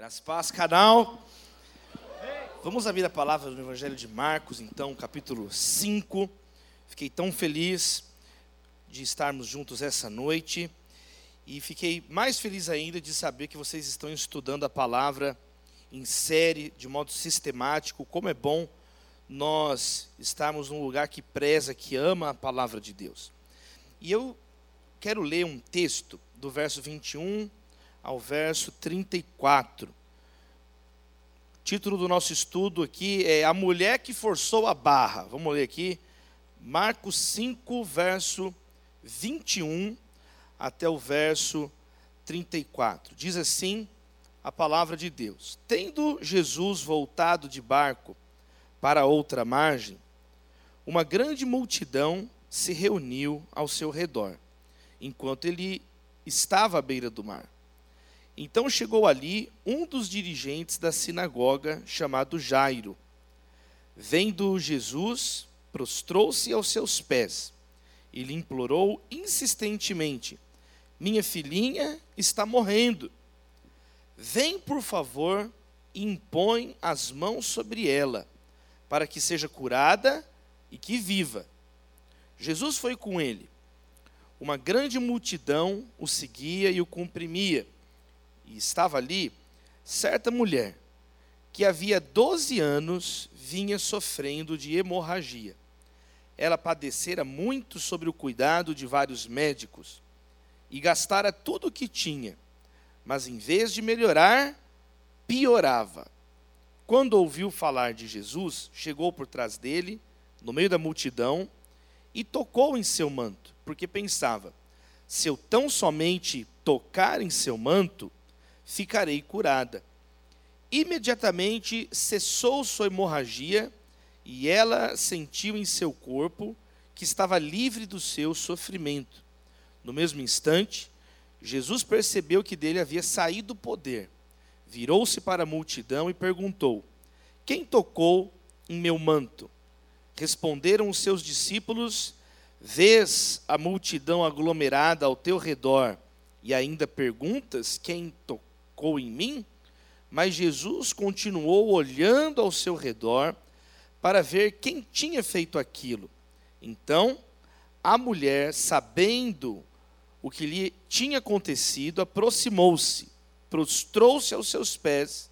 Graças paz, canal. Vamos abrir a palavra do Evangelho de Marcos, então, capítulo 5. Fiquei tão feliz de estarmos juntos essa noite. E fiquei mais feliz ainda de saber que vocês estão estudando a palavra em série, de modo sistemático. Como é bom nós estarmos num lugar que preza, que ama a palavra de Deus. E eu quero ler um texto do verso 21 ao verso 34. O título do nosso estudo aqui é A Mulher que Forçou a Barra. Vamos ler aqui. Marcos 5, verso 21 até o verso 34. Diz assim a palavra de Deus: Tendo Jesus voltado de barco para outra margem, uma grande multidão se reuniu ao seu redor, enquanto ele estava à beira do mar. Então chegou ali um dos dirigentes da sinagoga, chamado Jairo. Vendo Jesus, prostrou-se aos seus pés e lhe implorou insistentemente: Minha filhinha está morrendo. Vem, por favor, e impõe as mãos sobre ela, para que seja curada e que viva. Jesus foi com ele. Uma grande multidão o seguia e o comprimia. E estava ali certa mulher que havia 12 anos vinha sofrendo de hemorragia. Ela padecera muito sobre o cuidado de vários médicos e gastara tudo o que tinha, mas em vez de melhorar, piorava. Quando ouviu falar de Jesus, chegou por trás dele, no meio da multidão, e tocou em seu manto, porque pensava: se eu tão somente tocar em seu manto, ficarei curada. Imediatamente cessou sua hemorragia e ela sentiu em seu corpo que estava livre do seu sofrimento. No mesmo instante, Jesus percebeu que dele havia saído o poder. Virou-se para a multidão e perguntou: Quem tocou em meu manto? Responderam os seus discípulos: Vês a multidão aglomerada ao teu redor e ainda perguntas: Quem tocou? Tocou em mim? Mas Jesus continuou olhando ao seu redor para ver quem tinha feito aquilo. Então, a mulher, sabendo o que lhe tinha acontecido, aproximou-se, prostrou-se aos seus pés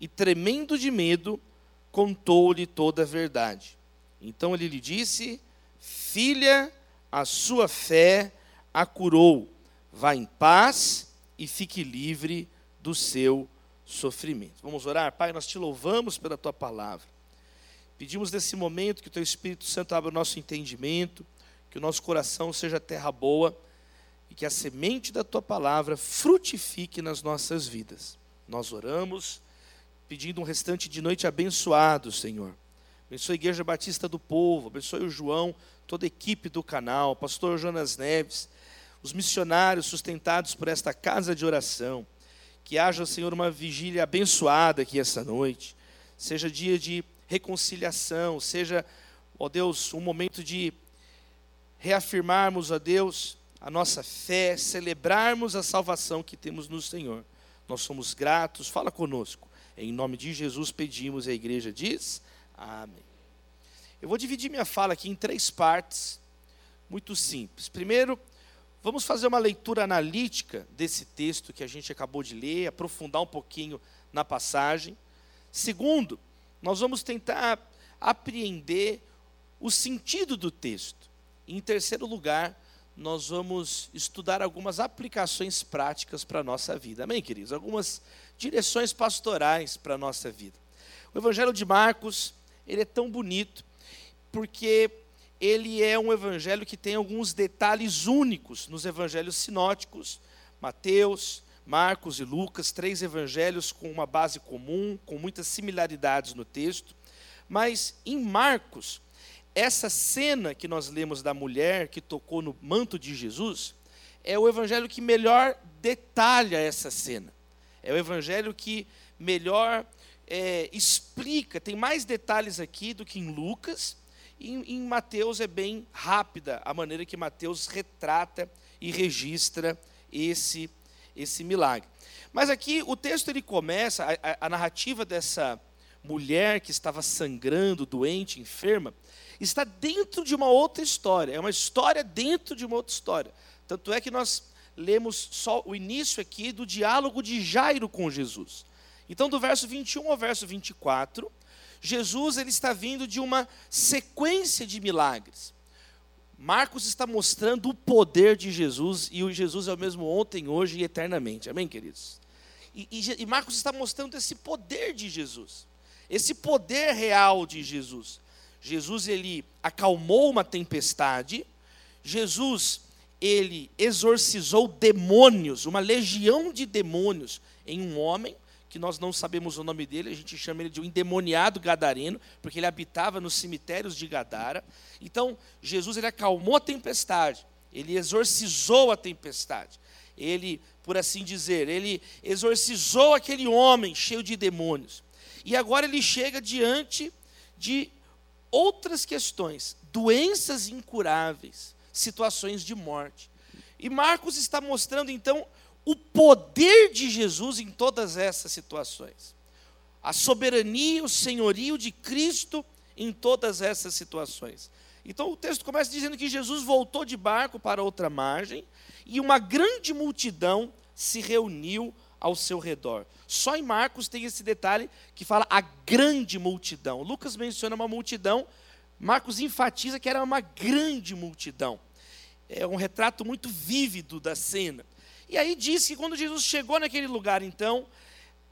e, tremendo de medo, contou-lhe toda a verdade. Então ele lhe disse: Filha, a sua fé a curou. Vá em paz e fique livre do seu sofrimento. Vamos orar? Pai, nós te louvamos pela tua palavra. Pedimos nesse momento que o teu Espírito Santo abra o nosso entendimento, que o nosso coração seja terra boa e que a semente da tua palavra frutifique nas nossas vidas. Nós oramos pedindo um restante de noite abençoado, Senhor. Abençoe a Igreja Batista do Povo, abençoe o João, toda a equipe do canal, pastor Jonas Neves, os missionários sustentados por esta casa de oração. Que haja, Senhor, uma vigília abençoada aqui essa noite. Seja dia de reconciliação, seja, ó Deus, um momento de reafirmarmos, ó Deus, a nossa fé, celebrarmos a salvação que temos no Senhor. Nós somos gratos, fala conosco. Em nome de Jesus pedimos, e a igreja diz: Amém. Eu vou dividir minha fala aqui em três partes, muito simples. Primeiro, Vamos fazer uma leitura analítica desse texto que a gente acabou de ler, aprofundar um pouquinho na passagem. Segundo, nós vamos tentar apreender o sentido do texto. Em terceiro lugar, nós vamos estudar algumas aplicações práticas para a nossa vida. Amém, queridos? Algumas direções pastorais para a nossa vida. O Evangelho de Marcos, ele é tão bonito, porque ele é um evangelho que tem alguns detalhes únicos nos evangelhos sinóticos, Mateus, Marcos e Lucas, três evangelhos com uma base comum, com muitas similaridades no texto. Mas em Marcos, essa cena que nós lemos da mulher que tocou no manto de Jesus, é o evangelho que melhor detalha essa cena. É o evangelho que melhor é, explica, tem mais detalhes aqui do que em Lucas, em, Mateus é bem rápida a maneira que Mateus retrata e registra esse esse milagre. Mas aqui o texto ele começa, a, a, a narrativa dessa mulher que estava sangrando, doente, enferma, está dentro de uma outra história. É uma história dentro de uma outra história. Tanto é que nós lemos só o início aqui do diálogo de Jairo com Jesus. Então, do verso 21 ao verso 24, Jesus ele está vindo de uma sequência de milagres. Marcos está mostrando o poder de Jesus, e o Jesus é o mesmo ontem, hoje e eternamente. Amém, queridos? E, e, e Marcos está mostrando esse poder de Jesus, esse poder real de Jesus. Jesus ele acalmou uma tempestade, Jesus ele exorcizou demônios, uma legião de demônios em um homem, que nós não sabemos o nome dele, a gente chama ele de um endemoniado gadareno, porque ele habitava nos cemitérios de Gadara. Então, Jesus ele acalmou a tempestade, ele exorcizou a tempestade. Ele, por assim dizer, ele exorcizou aquele homem cheio de demônios. E agora ele chega diante de outras questões, doenças incuráveis, situações de morte. E Marcos está mostrando então o poder de Jesus em todas essas situações. A soberania, o senhorio de Cristo em todas essas situações. Então o texto começa dizendo que Jesus voltou de barco para outra margem e uma grande multidão se reuniu ao seu redor. Só em Marcos tem esse detalhe que fala a grande multidão. Lucas menciona uma multidão, Marcos enfatiza que era uma grande multidão. É um retrato muito vívido da cena. E aí diz que quando Jesus chegou naquele lugar, então,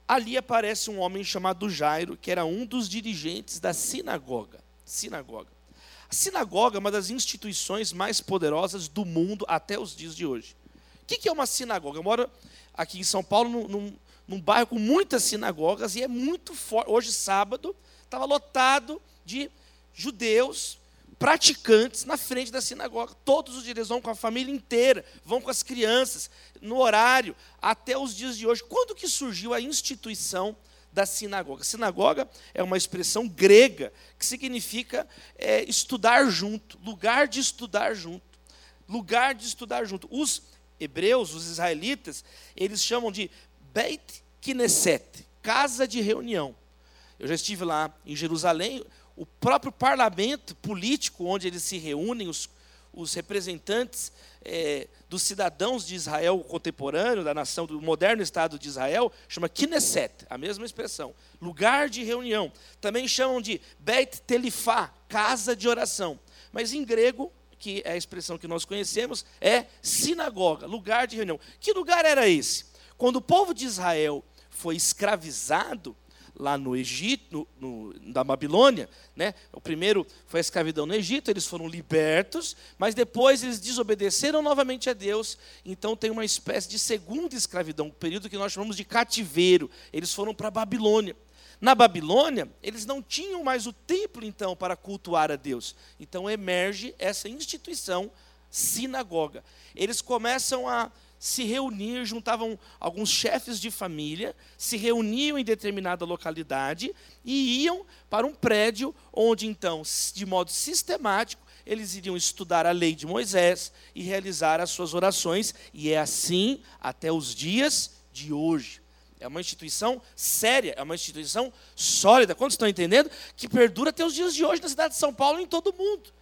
ali aparece um homem chamado Jairo, que era um dos dirigentes da sinagoga. Sinagoga. A sinagoga é uma das instituições mais poderosas do mundo até os dias de hoje. O que é uma sinagoga? Eu moro aqui em São Paulo, num, num, num bairro com muitas sinagogas, e é muito forte. Hoje, sábado, estava lotado de judeus praticantes na frente da sinagoga. Todos os dias vão com a família inteira, vão com as crianças, no horário, até os dias de hoje. Quando que surgiu a instituição da sinagoga? Sinagoga é uma expressão grega que significa é, estudar junto, lugar de estudar junto. Lugar de estudar junto. Os hebreus, os israelitas, eles chamam de Beit Knesset, casa de reunião. Eu já estive lá em Jerusalém, o próprio parlamento político onde eles se reúnem, os, os representantes é, dos cidadãos de Israel contemporâneo, da nação do moderno Estado de Israel, chama Knesset, a mesma expressão, lugar de reunião. Também chamam de Beit Telifá, casa de oração. Mas em grego, que é a expressão que nós conhecemos, é sinagoga, lugar de reunião. Que lugar era esse? Quando o povo de Israel foi escravizado, lá no Egito, no, no, da Babilônia, né? O primeiro foi a escravidão no Egito, eles foram libertos, mas depois eles desobedeceram novamente a Deus, então tem uma espécie de segunda escravidão, um período que nós chamamos de cativeiro. Eles foram para a Babilônia. Na Babilônia, eles não tinham mais o templo então para cultuar a Deus. Então emerge essa instituição sinagoga. Eles começam a se reunir, juntavam alguns chefes de família, se reuniam em determinada localidade e iam para um prédio onde então, de modo sistemático, eles iriam estudar a lei de Moisés e realizar as suas orações, e é assim até os dias de hoje. É uma instituição séria, é uma instituição sólida. Quantos estão entendendo? Que perdura até os dias de hoje na cidade de São Paulo e em todo o mundo.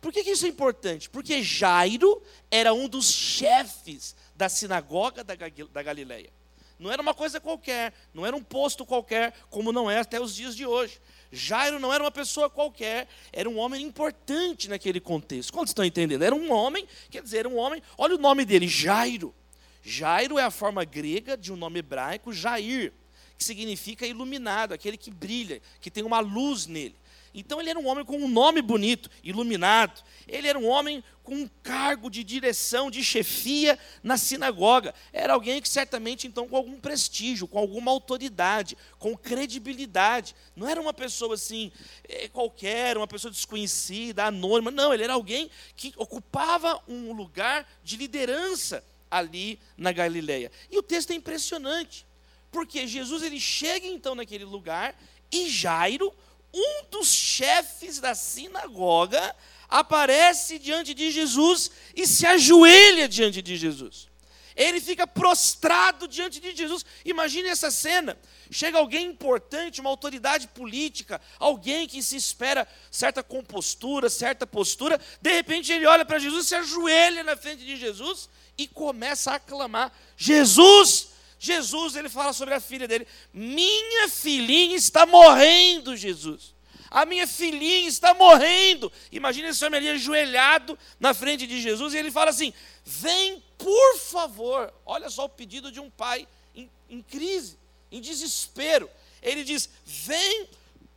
Por que, que isso é importante? Porque Jairo era um dos chefes da sinagoga da Galileia. Não era uma coisa qualquer, não era um posto qualquer, como não é até os dias de hoje. Jairo não era uma pessoa qualquer, era um homem importante naquele contexto. Quantos estão entendendo? Era um homem, quer dizer, era um homem, olha o nome dele, Jairo. Jairo é a forma grega de um nome hebraico, Jair, que significa iluminado, aquele que brilha, que tem uma luz nele. Então ele era um homem com um nome bonito, iluminado. Ele era um homem com um cargo de direção, de chefia na sinagoga. Era alguém que certamente então com algum prestígio, com alguma autoridade, com credibilidade. Não era uma pessoa assim é, qualquer, uma pessoa desconhecida, anônima. Não, ele era alguém que ocupava um lugar de liderança ali na Galileia. E o texto é impressionante, porque Jesus ele chega então naquele lugar e Jairo um dos chefes da sinagoga aparece diante de Jesus e se ajoelha diante de Jesus. ele fica prostrado diante de Jesus. Imagine essa cena. Chega alguém importante, uma autoridade política, alguém que se espera certa compostura, certa postura, de repente ele olha para Jesus, se ajoelha na frente de Jesus e começa a aclamar: Jesus! Jesus, ele fala sobre a filha dele: Minha filhinha está morrendo, Jesus. A minha filhinha está morrendo. Imagina esse homem ali ajoelhado na frente de Jesus e ele fala assim: Vem, por favor. Olha só o pedido de um pai em, em crise, em desespero. Ele diz: Vem,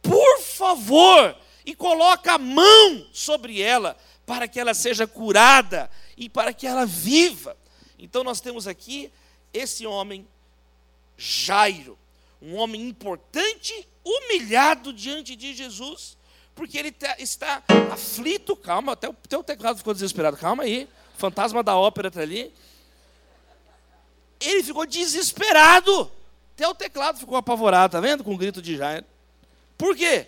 por favor, e coloca a mão sobre ela, para que ela seja curada e para que ela viva. Então nós temos aqui esse homem, Jairo, um homem importante, humilhado diante de Jesus, porque ele tá, está aflito. Calma, até o teu teclado ficou desesperado. Calma aí, fantasma da ópera está ali. Ele ficou desesperado. Até o teclado ficou apavorado, tá vendo? Com o grito de Jairo. Por quê?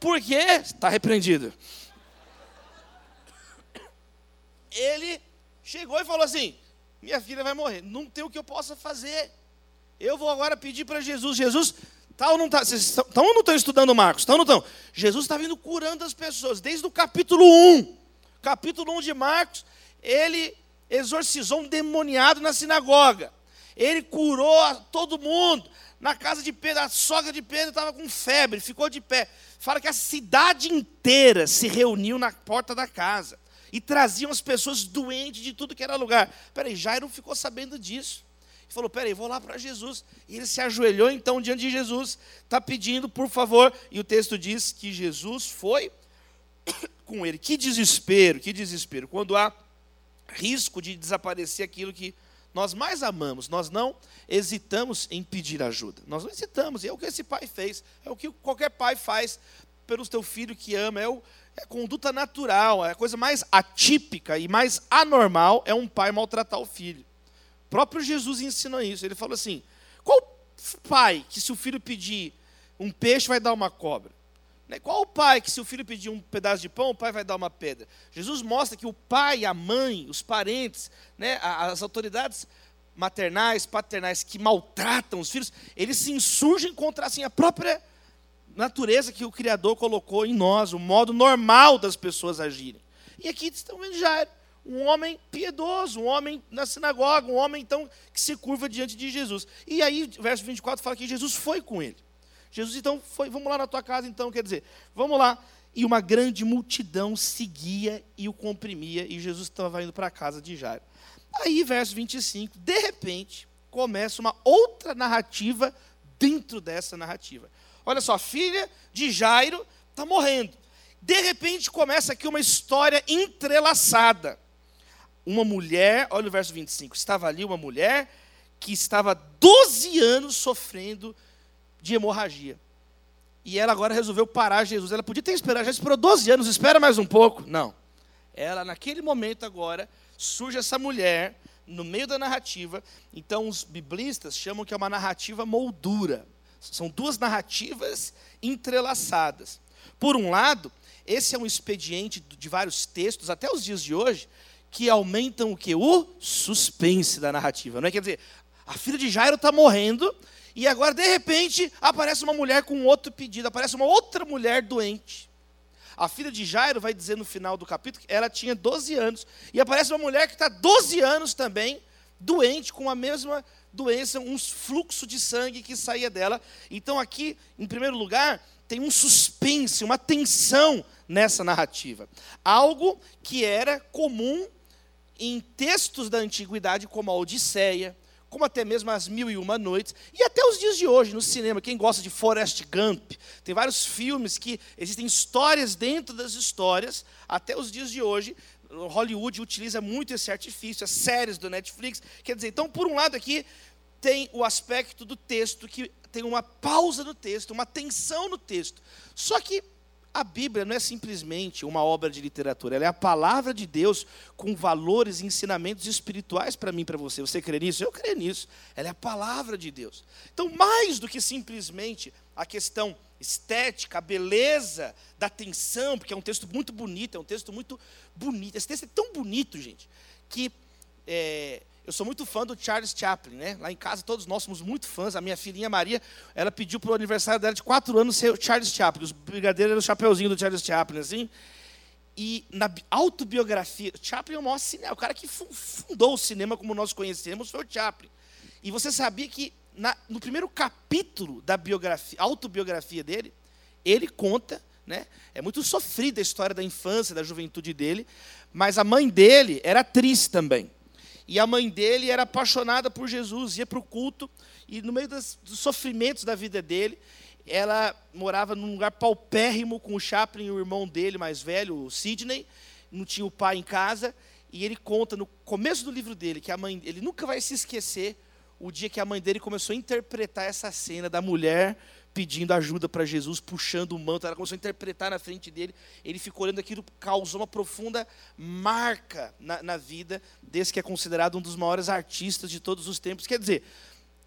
Porque está repreendido. Ele chegou e falou assim: Minha filha vai morrer, não tem o que eu possa fazer. Eu vou agora pedir para Jesus: Jesus, tá ou não está? Vocês estão ou não estão estudando Marcos? Estão ou não estão? Jesus está vindo curando as pessoas, desde o capítulo 1. Capítulo 1 de Marcos, ele exorcizou um demoniado na sinagoga. Ele curou todo mundo. Na casa de Pedro, a sogra de Pedro estava com febre, ficou de pé. Fala que a cidade inteira se reuniu na porta da casa e traziam as pessoas doentes de tudo que era lugar. Peraí, Jairo ficou sabendo disso e falou: Peraí, vou lá para Jesus. E ele se ajoelhou então diante de Jesus, está pedindo, por favor. E o texto diz que Jesus foi com ele. Que desespero, que desespero. Quando há risco de desaparecer aquilo que nós mais amamos, nós não hesitamos em pedir ajuda. Nós não hesitamos, e é o que esse pai fez, é o que qualquer pai faz pelo seu filho que ama, é, o, é conduta natural, é a coisa mais atípica e mais anormal é um pai maltratar o filho. O próprio Jesus ensina isso. Ele falou assim: qual pai que, se o filho pedir um peixe, vai dar uma cobra? Né, qual o pai que, se o filho pedir um pedaço de pão, o pai vai dar uma pedra? Jesus mostra que o pai, a mãe, os parentes, né, as autoridades maternais, paternais que maltratam os filhos, eles se insurgem contra assim, a própria natureza que o Criador colocou em nós, o modo normal das pessoas agirem. E aqui estão vendo Jairo um homem piedoso, um homem na sinagoga, um homem então que se curva diante de Jesus. E aí, verso 24 fala que Jesus foi com ele. Jesus então foi, vamos lá na tua casa então, quer dizer, vamos lá. E uma grande multidão seguia e o comprimia, e Jesus estava indo para a casa de Jairo. Aí, verso 25, de repente, começa uma outra narrativa dentro dessa narrativa. Olha só, a filha de Jairo está morrendo. De repente começa aqui uma história entrelaçada uma mulher, olha o verso 25, estava ali uma mulher que estava 12 anos sofrendo de hemorragia. E ela agora resolveu parar Jesus. Ela podia ter esperado, já esperou 12 anos, espera mais um pouco. Não. Ela, naquele momento agora, surge essa mulher no meio da narrativa. Então, os biblistas chamam que é uma narrativa moldura. São duas narrativas entrelaçadas. Por um lado, esse é um expediente de vários textos, até os dias de hoje, que aumentam o que? O suspense da narrativa. Não é? Quer dizer, a filha de Jairo está morrendo, e agora, de repente, aparece uma mulher com outro pedido, aparece uma outra mulher doente. A filha de Jairo vai dizer no final do capítulo que ela tinha 12 anos, e aparece uma mulher que está 12 anos também, doente, com a mesma doença, um fluxo de sangue que saía dela. Então, aqui, em primeiro lugar, tem um suspense, uma tensão nessa narrativa. Algo que era comum em textos da antiguidade, como a Odisseia, como até mesmo as Mil e Uma Noites, e até os dias de hoje no cinema. Quem gosta de Forrest Gump, tem vários filmes que existem histórias dentro das histórias, até os dias de hoje. Hollywood utiliza muito esse artifício, as séries do Netflix. Quer dizer, então, por um lado aqui, tem o aspecto do texto, que tem uma pausa no texto, uma tensão no texto. Só que a Bíblia não é simplesmente uma obra de literatura, ela é a palavra de Deus com valores e ensinamentos espirituais para mim e para você. Você crê nisso? Eu creio nisso. Ela é a palavra de Deus. Então, mais do que simplesmente a questão estética, a beleza da tensão, porque é um texto muito bonito, é um texto muito bonito. Esse texto é tão bonito, gente, que é, eu sou muito fã do Charles Chaplin, né? Lá em casa todos nós somos muito fãs. A minha filhinha Maria, ela pediu para o aniversário dela de quatro anos ser o Charles Chaplin. Os brigadeiros eram o chapeuzinho do Charles Chaplin, assim. E na autobiografia, Chaplin é o maior cinema, o cara que fundou o cinema como nós conhecemos foi o Chaplin. E você sabia que na, no primeiro capítulo da biografia, autobiografia dele, ele conta, né? É muito sofrida a história da infância, da juventude dele, mas a mãe dele era atriz também. E a mãe dele era apaixonada por Jesus, ia para o culto, e no meio das, dos sofrimentos da vida dele, ela morava num lugar paupérrimo com o Chaplin e o irmão dele mais velho, o Sidney, não tinha o pai em casa, e ele conta no começo do livro dele que a mãe, ele nunca vai se esquecer o dia que a mãe dele começou a interpretar essa cena da mulher pedindo ajuda para Jesus, puxando o manto, ela começou a interpretar na frente dele, ele ficou olhando aquilo, causou uma profunda marca na, na vida desse que é considerado um dos maiores artistas de todos os tempos. Quer dizer,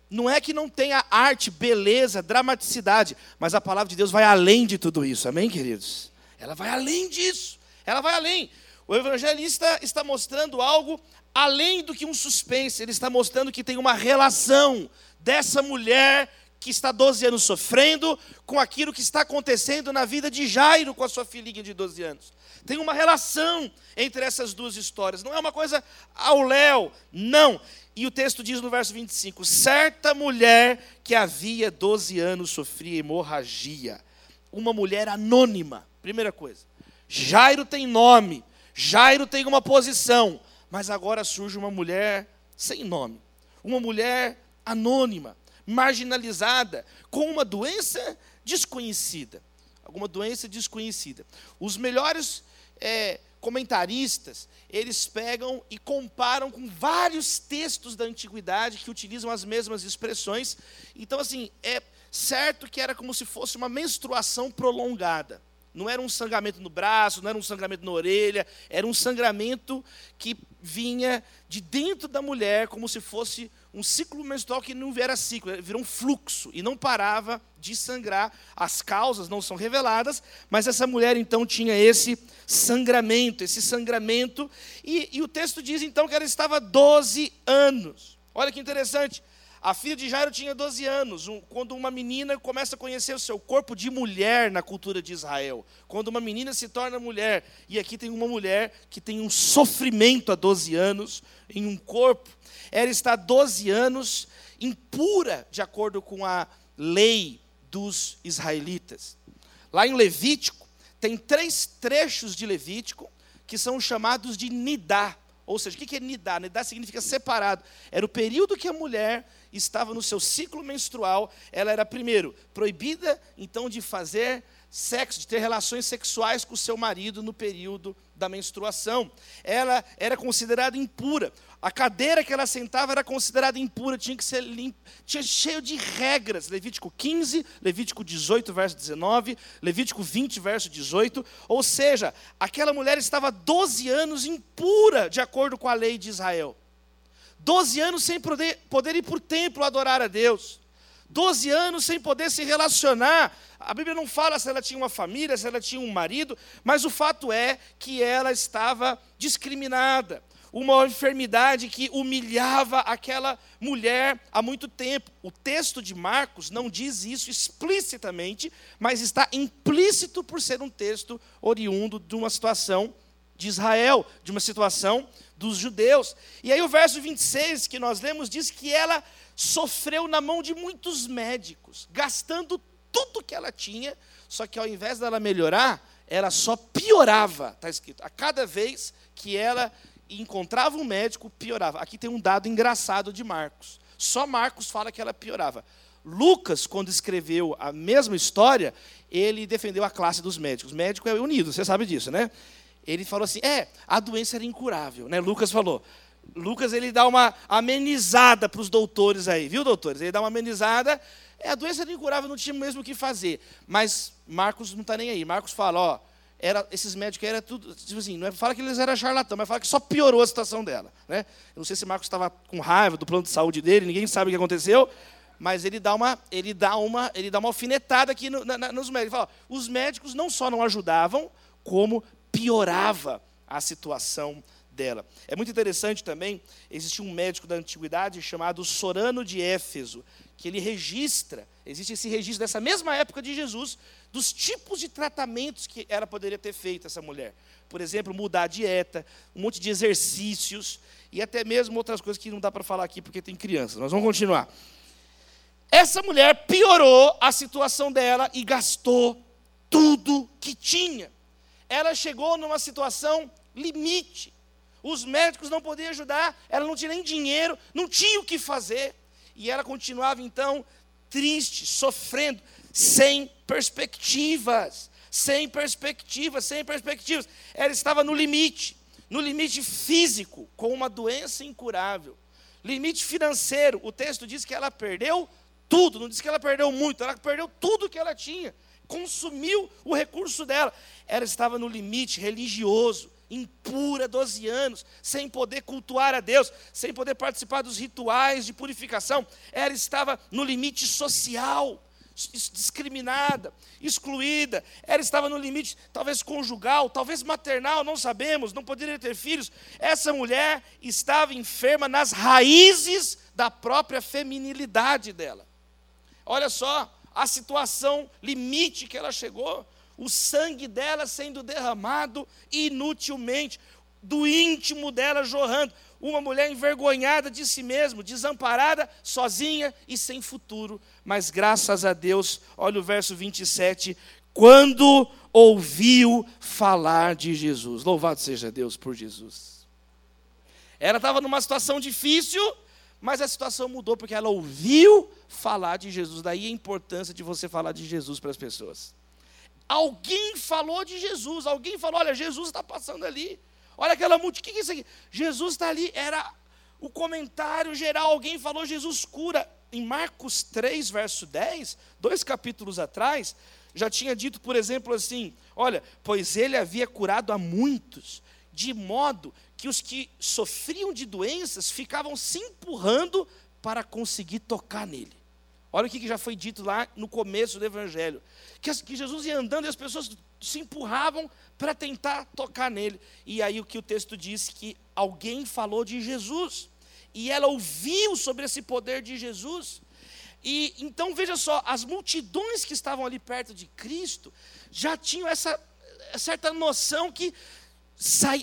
não é que não tenha arte, beleza, dramaticidade, mas a palavra de Deus vai além de tudo isso, amém, queridos? Ela vai além disso, ela vai além. O evangelista está mostrando algo além do que um suspense, ele está mostrando que tem uma relação dessa mulher que está 12 anos sofrendo com aquilo que está acontecendo na vida de Jairo com a sua filhinha de 12 anos. Tem uma relação entre essas duas histórias, não é uma coisa ao léu, não. E o texto diz no verso 25: certa mulher que havia 12 anos sofria hemorragia, uma mulher anônima, primeira coisa. Jairo tem nome, Jairo tem uma posição, mas agora surge uma mulher sem nome, uma mulher anônima marginalizada, com uma doença desconhecida. Alguma doença desconhecida. Os melhores é, comentaristas, eles pegam e comparam com vários textos da antiguidade que utilizam as mesmas expressões. Então, assim, é certo que era como se fosse uma menstruação prolongada. Não era um sangramento no braço, não era um sangramento na orelha, era um sangramento que vinha de dentro da mulher, como se fosse um ciclo menstrual que não era ciclo, virou um fluxo e não parava de sangrar. As causas não são reveladas, mas essa mulher então tinha esse sangramento, esse sangramento, e, e o texto diz então que ela estava 12 anos. Olha que interessante. A filha de Jairo tinha 12 anos, um, quando uma menina começa a conhecer o seu corpo de mulher na cultura de Israel. Quando uma menina se torna mulher, e aqui tem uma mulher que tem um sofrimento há 12 anos, em um corpo, ela está 12 anos impura, de acordo com a lei dos israelitas. Lá em Levítico, tem três trechos de Levítico que são chamados de Nidá. Ou seja, o que é Nidá? Nidá significa separado. Era o período que a mulher estava no seu ciclo menstrual. Ela era, primeiro, proibida, então, de fazer sexo, de ter relações sexuais com o seu marido no período da menstruação. Ela era considerada impura. A cadeira que ela sentava era considerada impura, tinha que ser limpa, tinha cheio de regras. Levítico 15, Levítico 18, verso 19, Levítico 20, verso 18. Ou seja, aquela mulher estava 12 anos impura, de acordo com a lei de Israel. 12 anos sem poder, poder ir para o templo adorar a Deus. 12 anos sem poder se relacionar. A Bíblia não fala se ela tinha uma família, se ela tinha um marido, mas o fato é que ela estava discriminada uma enfermidade que humilhava aquela mulher há muito tempo. O texto de Marcos não diz isso explicitamente, mas está implícito por ser um texto oriundo de uma situação de Israel, de uma situação dos judeus. E aí o verso 26 que nós lemos diz que ela sofreu na mão de muitos médicos, gastando tudo que ela tinha, só que ao invés dela melhorar, ela só piorava, está escrito. A cada vez que ela encontrava um médico, piorava. Aqui tem um dado engraçado de Marcos. Só Marcos fala que ela piorava. Lucas, quando escreveu a mesma história, ele defendeu a classe dos médicos. Médico é unido, você sabe disso, né? Ele falou assim: é, a doença era incurável, né? Lucas falou. Lucas ele dá uma amenizada para os doutores aí, viu, doutores? Ele dá uma amenizada. É, a doença era incurável, não tinha mesmo o que fazer. Mas Marcos não está nem aí. Marcos fala: ó, era, esses médicos eram tudo, tipo assim, não é, fala que eles eram charlatão, mas fala que só piorou a situação dela. Né? Eu não sei se Marcos estava com raiva do plano de saúde dele, ninguém sabe o que aconteceu, mas ele dá uma, ele dá uma, ele dá uma alfinetada aqui no, na, nos médicos. Ele fala, os médicos não só não ajudavam, como piorava a situação dela. É muito interessante também, existe um médico da antiguidade chamado Sorano de Éfeso, que ele registra, existe esse registro dessa mesma época de Jesus, dos tipos de tratamentos que ela poderia ter feito, essa mulher. Por exemplo, mudar a dieta, um monte de exercícios, e até mesmo outras coisas que não dá para falar aqui porque tem crianças. Nós vamos continuar. Essa mulher piorou a situação dela e gastou tudo que tinha. Ela chegou numa situação limite. Os médicos não podiam ajudar, ela não tinha nem dinheiro, não tinha o que fazer. E ela continuava então triste, sofrendo, sem perspectivas, sem perspectivas, sem perspectivas. Ela estava no limite, no limite físico, com uma doença incurável. Limite financeiro, o texto diz que ela perdeu tudo, não diz que ela perdeu muito, ela perdeu tudo que ela tinha, consumiu o recurso dela. Ela estava no limite religioso, impura, 12 anos, sem poder cultuar a Deus, sem poder participar dos rituais de purificação. Ela estava no limite social, discriminada, excluída. Ela estava no limite, talvez conjugal, talvez maternal, não sabemos, não poderia ter filhos. Essa mulher estava enferma nas raízes da própria feminilidade dela. Olha só a situação limite que ela chegou o sangue dela sendo derramado inutilmente, do íntimo dela jorrando. Uma mulher envergonhada de si mesma, desamparada, sozinha e sem futuro. Mas graças a Deus, olha o verso 27, quando ouviu falar de Jesus. Louvado seja Deus por Jesus. Ela estava numa situação difícil, mas a situação mudou porque ela ouviu falar de Jesus. Daí a importância de você falar de Jesus para as pessoas. Alguém falou de Jesus, alguém falou: olha, Jesus está passando ali. Olha aquela multidão, o que é isso aqui? Jesus está ali, era o comentário geral, alguém falou: Jesus cura. Em Marcos 3, verso 10, dois capítulos atrás, já tinha dito, por exemplo, assim: olha, pois ele havia curado a muitos, de modo que os que sofriam de doenças ficavam se empurrando para conseguir tocar nele. Olha o que já foi dito lá no começo do Evangelho: que, Jesus ia andando e as pessoas se empurravam para tentar tocar nele. E aí o que o texto diz que alguém falou de Jesus. E ela ouviu sobre esse poder de Jesus. E então veja só, as multidões que estavam ali perto de Cristo já tinham essa certa noção que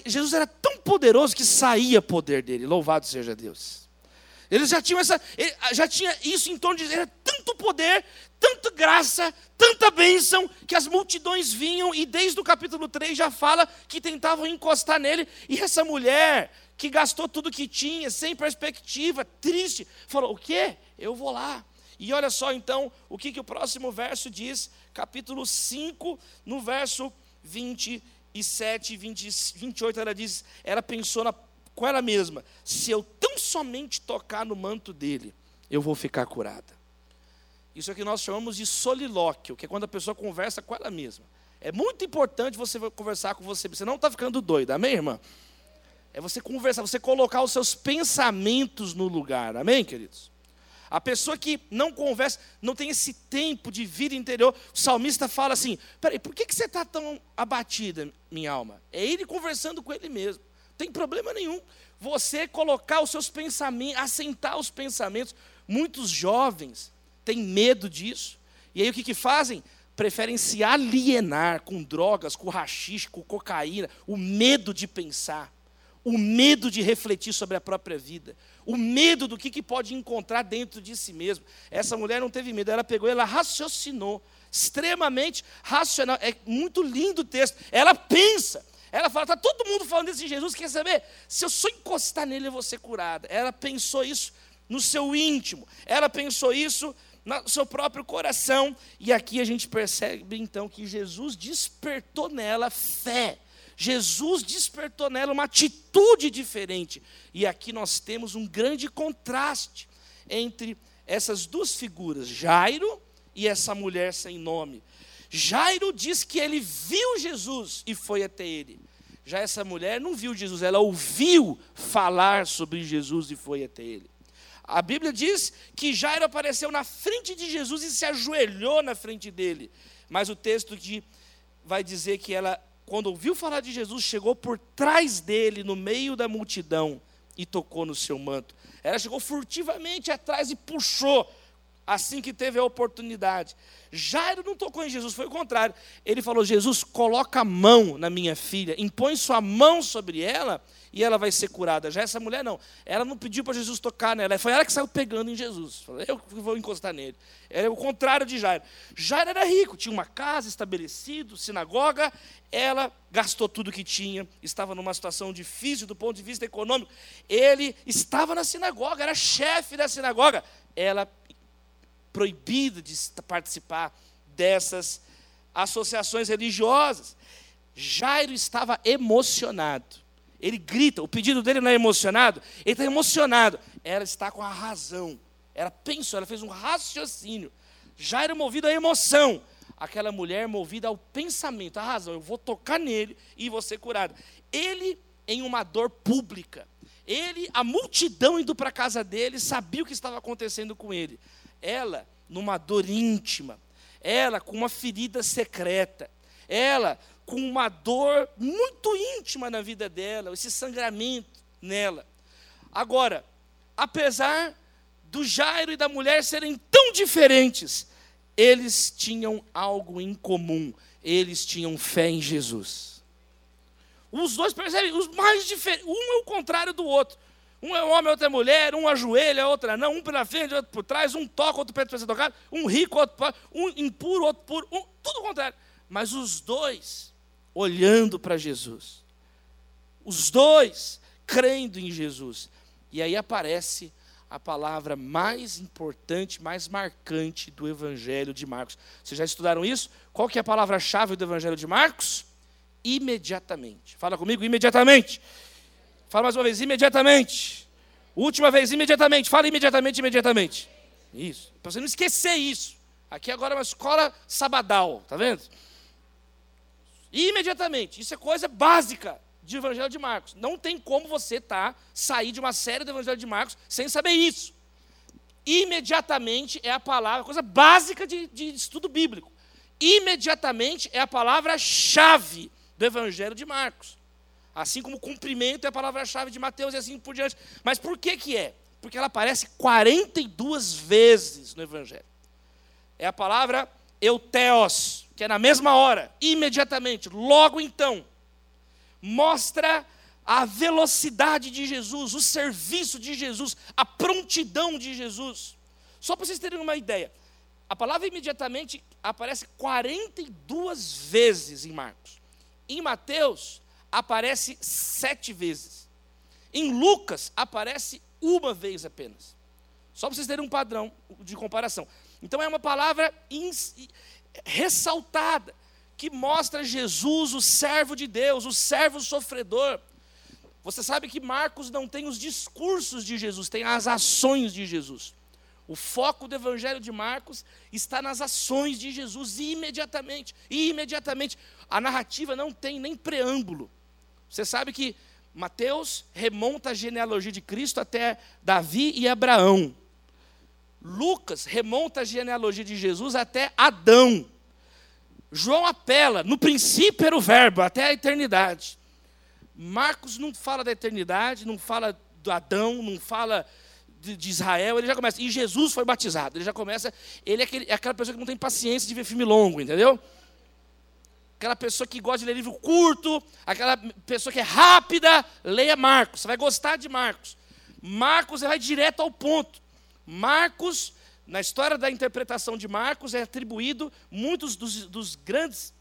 Jesus era tão poderoso que saía poder dele. Louvado seja Deus. Eles já tinham essa, já tinha isso em torno de era tanto poder, tanta graça, tanta bênção que as multidões vinham e desde o capítulo 3 já fala que tentavam encostar nele e essa mulher que gastou tudo que tinha, sem perspectiva, triste, falou: "O quê? Eu vou lá". E olha só então o que, que o próximo verso diz, capítulo 5, no verso 27 e 20, 28, ela diz: ela pensou na com ela mesma: se eu tão somente tocar no manto dele, eu vou ficar curada. Isso é o que nós chamamos de solilóquio, que é quando a pessoa conversa com ela mesma. É muito importante você conversar com você, você não está ficando doido, amém, irmã? É você conversar, você colocar os seus pensamentos no lugar, amém, queridos? A pessoa que não conversa, não tem esse tempo de vida interior, o salmista fala assim: peraí, por que, que você está tão abatida, minha alma? É ele conversando com ele mesmo tem problema nenhum. Você colocar os seus pensamentos, assentar os pensamentos. Muitos jovens têm medo disso. E aí o que, que fazem? Preferem se alienar com drogas, com rachixe, com cocaína. O medo de pensar. O medo de refletir sobre a própria vida. O medo do que, que pode encontrar dentro de si mesmo. Essa mulher não teve medo, ela pegou, ela raciocinou. Extremamente racional. É muito lindo o texto. Ela pensa. Ela fala: está todo mundo falando desse Jesus, quer saber? Se eu só encostar nele, eu vou ser curada. Ela pensou isso no seu íntimo, ela pensou isso no seu próprio coração. E aqui a gente percebe então que Jesus despertou nela fé. Jesus despertou nela uma atitude diferente. E aqui nós temos um grande contraste entre essas duas figuras, Jairo e essa mulher sem nome. Jairo diz que ele viu Jesus e foi até ele. Já essa mulher não viu Jesus, ela ouviu falar sobre Jesus e foi até ele. A Bíblia diz que Jairo apareceu na frente de Jesus e se ajoelhou na frente dele. Mas o texto de, vai dizer que ela quando ouviu falar de Jesus, chegou por trás dele, no meio da multidão, e tocou no seu manto. Ela chegou furtivamente atrás e puxou, assim que teve a oportunidade. Jairo não tocou em Jesus, foi o contrário. Ele falou: Jesus, coloca a mão na minha filha, impõe sua mão sobre ela e ela vai ser curada. Já essa mulher não. Ela não pediu para Jesus tocar nela. Foi ela que saiu pegando em Jesus. Eu vou encostar nele. Era o contrário de Jairo. Jairo era rico, tinha uma casa estabelecida, sinagoga. Ela gastou tudo que tinha, estava numa situação difícil do ponto de vista econômico. Ele estava na sinagoga, era chefe da sinagoga. Ela proibida de participar dessas associações religiosas. Jairo estava emocionado. Ele grita, o pedido dele não é emocionado, ele está emocionado. Ela está com a razão. Ela pensou, ela fez um raciocínio. Era movido à emoção. Aquela mulher movida ao pensamento, à razão. Eu vou tocar nele e vou ser curado. Ele em uma dor pública. Ele, a multidão indo para a casa dele, sabia o que estava acontecendo com ele. Ela, numa dor íntima. Ela, com uma ferida secreta. Ela, com uma dor muito íntima na vida dela, esse sangramento nela. Agora, apesar do Jairo e da mulher serem tão diferentes, eles tinham algo em comum. Eles tinham fé em Jesus. Os dois percebem, os mais diferentes, um é o contrário do outro. Um é homem, outro é mulher, um ajoelha, outra não, um pela frente, outro por trás, um toca, outro pede para ser tocado, um rico, outro um impuro, outro puro, um, tudo o contrário. Mas os dois olhando para Jesus. Os dois crendo em Jesus. E aí aparece a palavra mais importante, mais marcante do Evangelho de Marcos. Vocês já estudaram isso? Qual que é a palavra-chave do Evangelho de Marcos? Imediatamente. Fala comigo, imediatamente. Fala mais uma vez, imediatamente. Última vez, imediatamente. Fala imediatamente, imediatamente. Isso. Para você não esquecer isso. Aqui agora é uma escola sabadal, tá vendo? Imediatamente. Isso é coisa básica de Evangelho de Marcos. Não tem como você tá, sair de uma série do Evangelho de Marcos sem saber isso. Imediatamente é a palavra, coisa básica de, de estudo bíblico. Imediatamente é a palavra-chave do Evangelho de Marcos. Assim como cumprimento é a palavra-chave de Mateus e assim por diante. Mas por que que é? Porque ela aparece 42 vezes no Evangelho. É a palavra euteos, que é na mesma hora, imediatamente, logo então, mostra a velocidade de Jesus, o serviço de Jesus, a prontidão de Jesus. Só para vocês terem uma ideia, a palavra imediatamente aparece 42 vezes em Marcos. Em Mateus, aparece sete vezes. Em Lucas, aparece uma vez apenas. Só para vocês terem um padrão de comparação. Então, é uma palavra ressaltada, que mostra Jesus, o servo de Deus, o servo sofredor. Você sabe que Marcos não tem os discursos de Jesus, tem as ações de Jesus. O foco do evangelho de Marcos está nas ações de Jesus imediatamente. Imediatamente a narrativa não tem nem preâmbulo. Você sabe que Mateus remonta a genealogia de Cristo até Davi e Abraão. Lucas remonta a genealogia de Jesus até Adão. João apela, no princípio era o verbo, até a eternidade. Marcos não fala da eternidade, não fala do Adão, não fala de, Israel, ele já começa. E Jesus foi batizado, ele já começa. Ele é, aquele, é aquela pessoa que não tem paciência de ver filme longo, entendeu? Aquela pessoa que gosta de ler livro curto, aquela pessoa que é rápida, leia Marcos. Você vai gostar de Marcos. Marcos vai direto ao ponto. Marcos, na história da interpretação de Marcos, é atribuído, muitos dos, dos grandes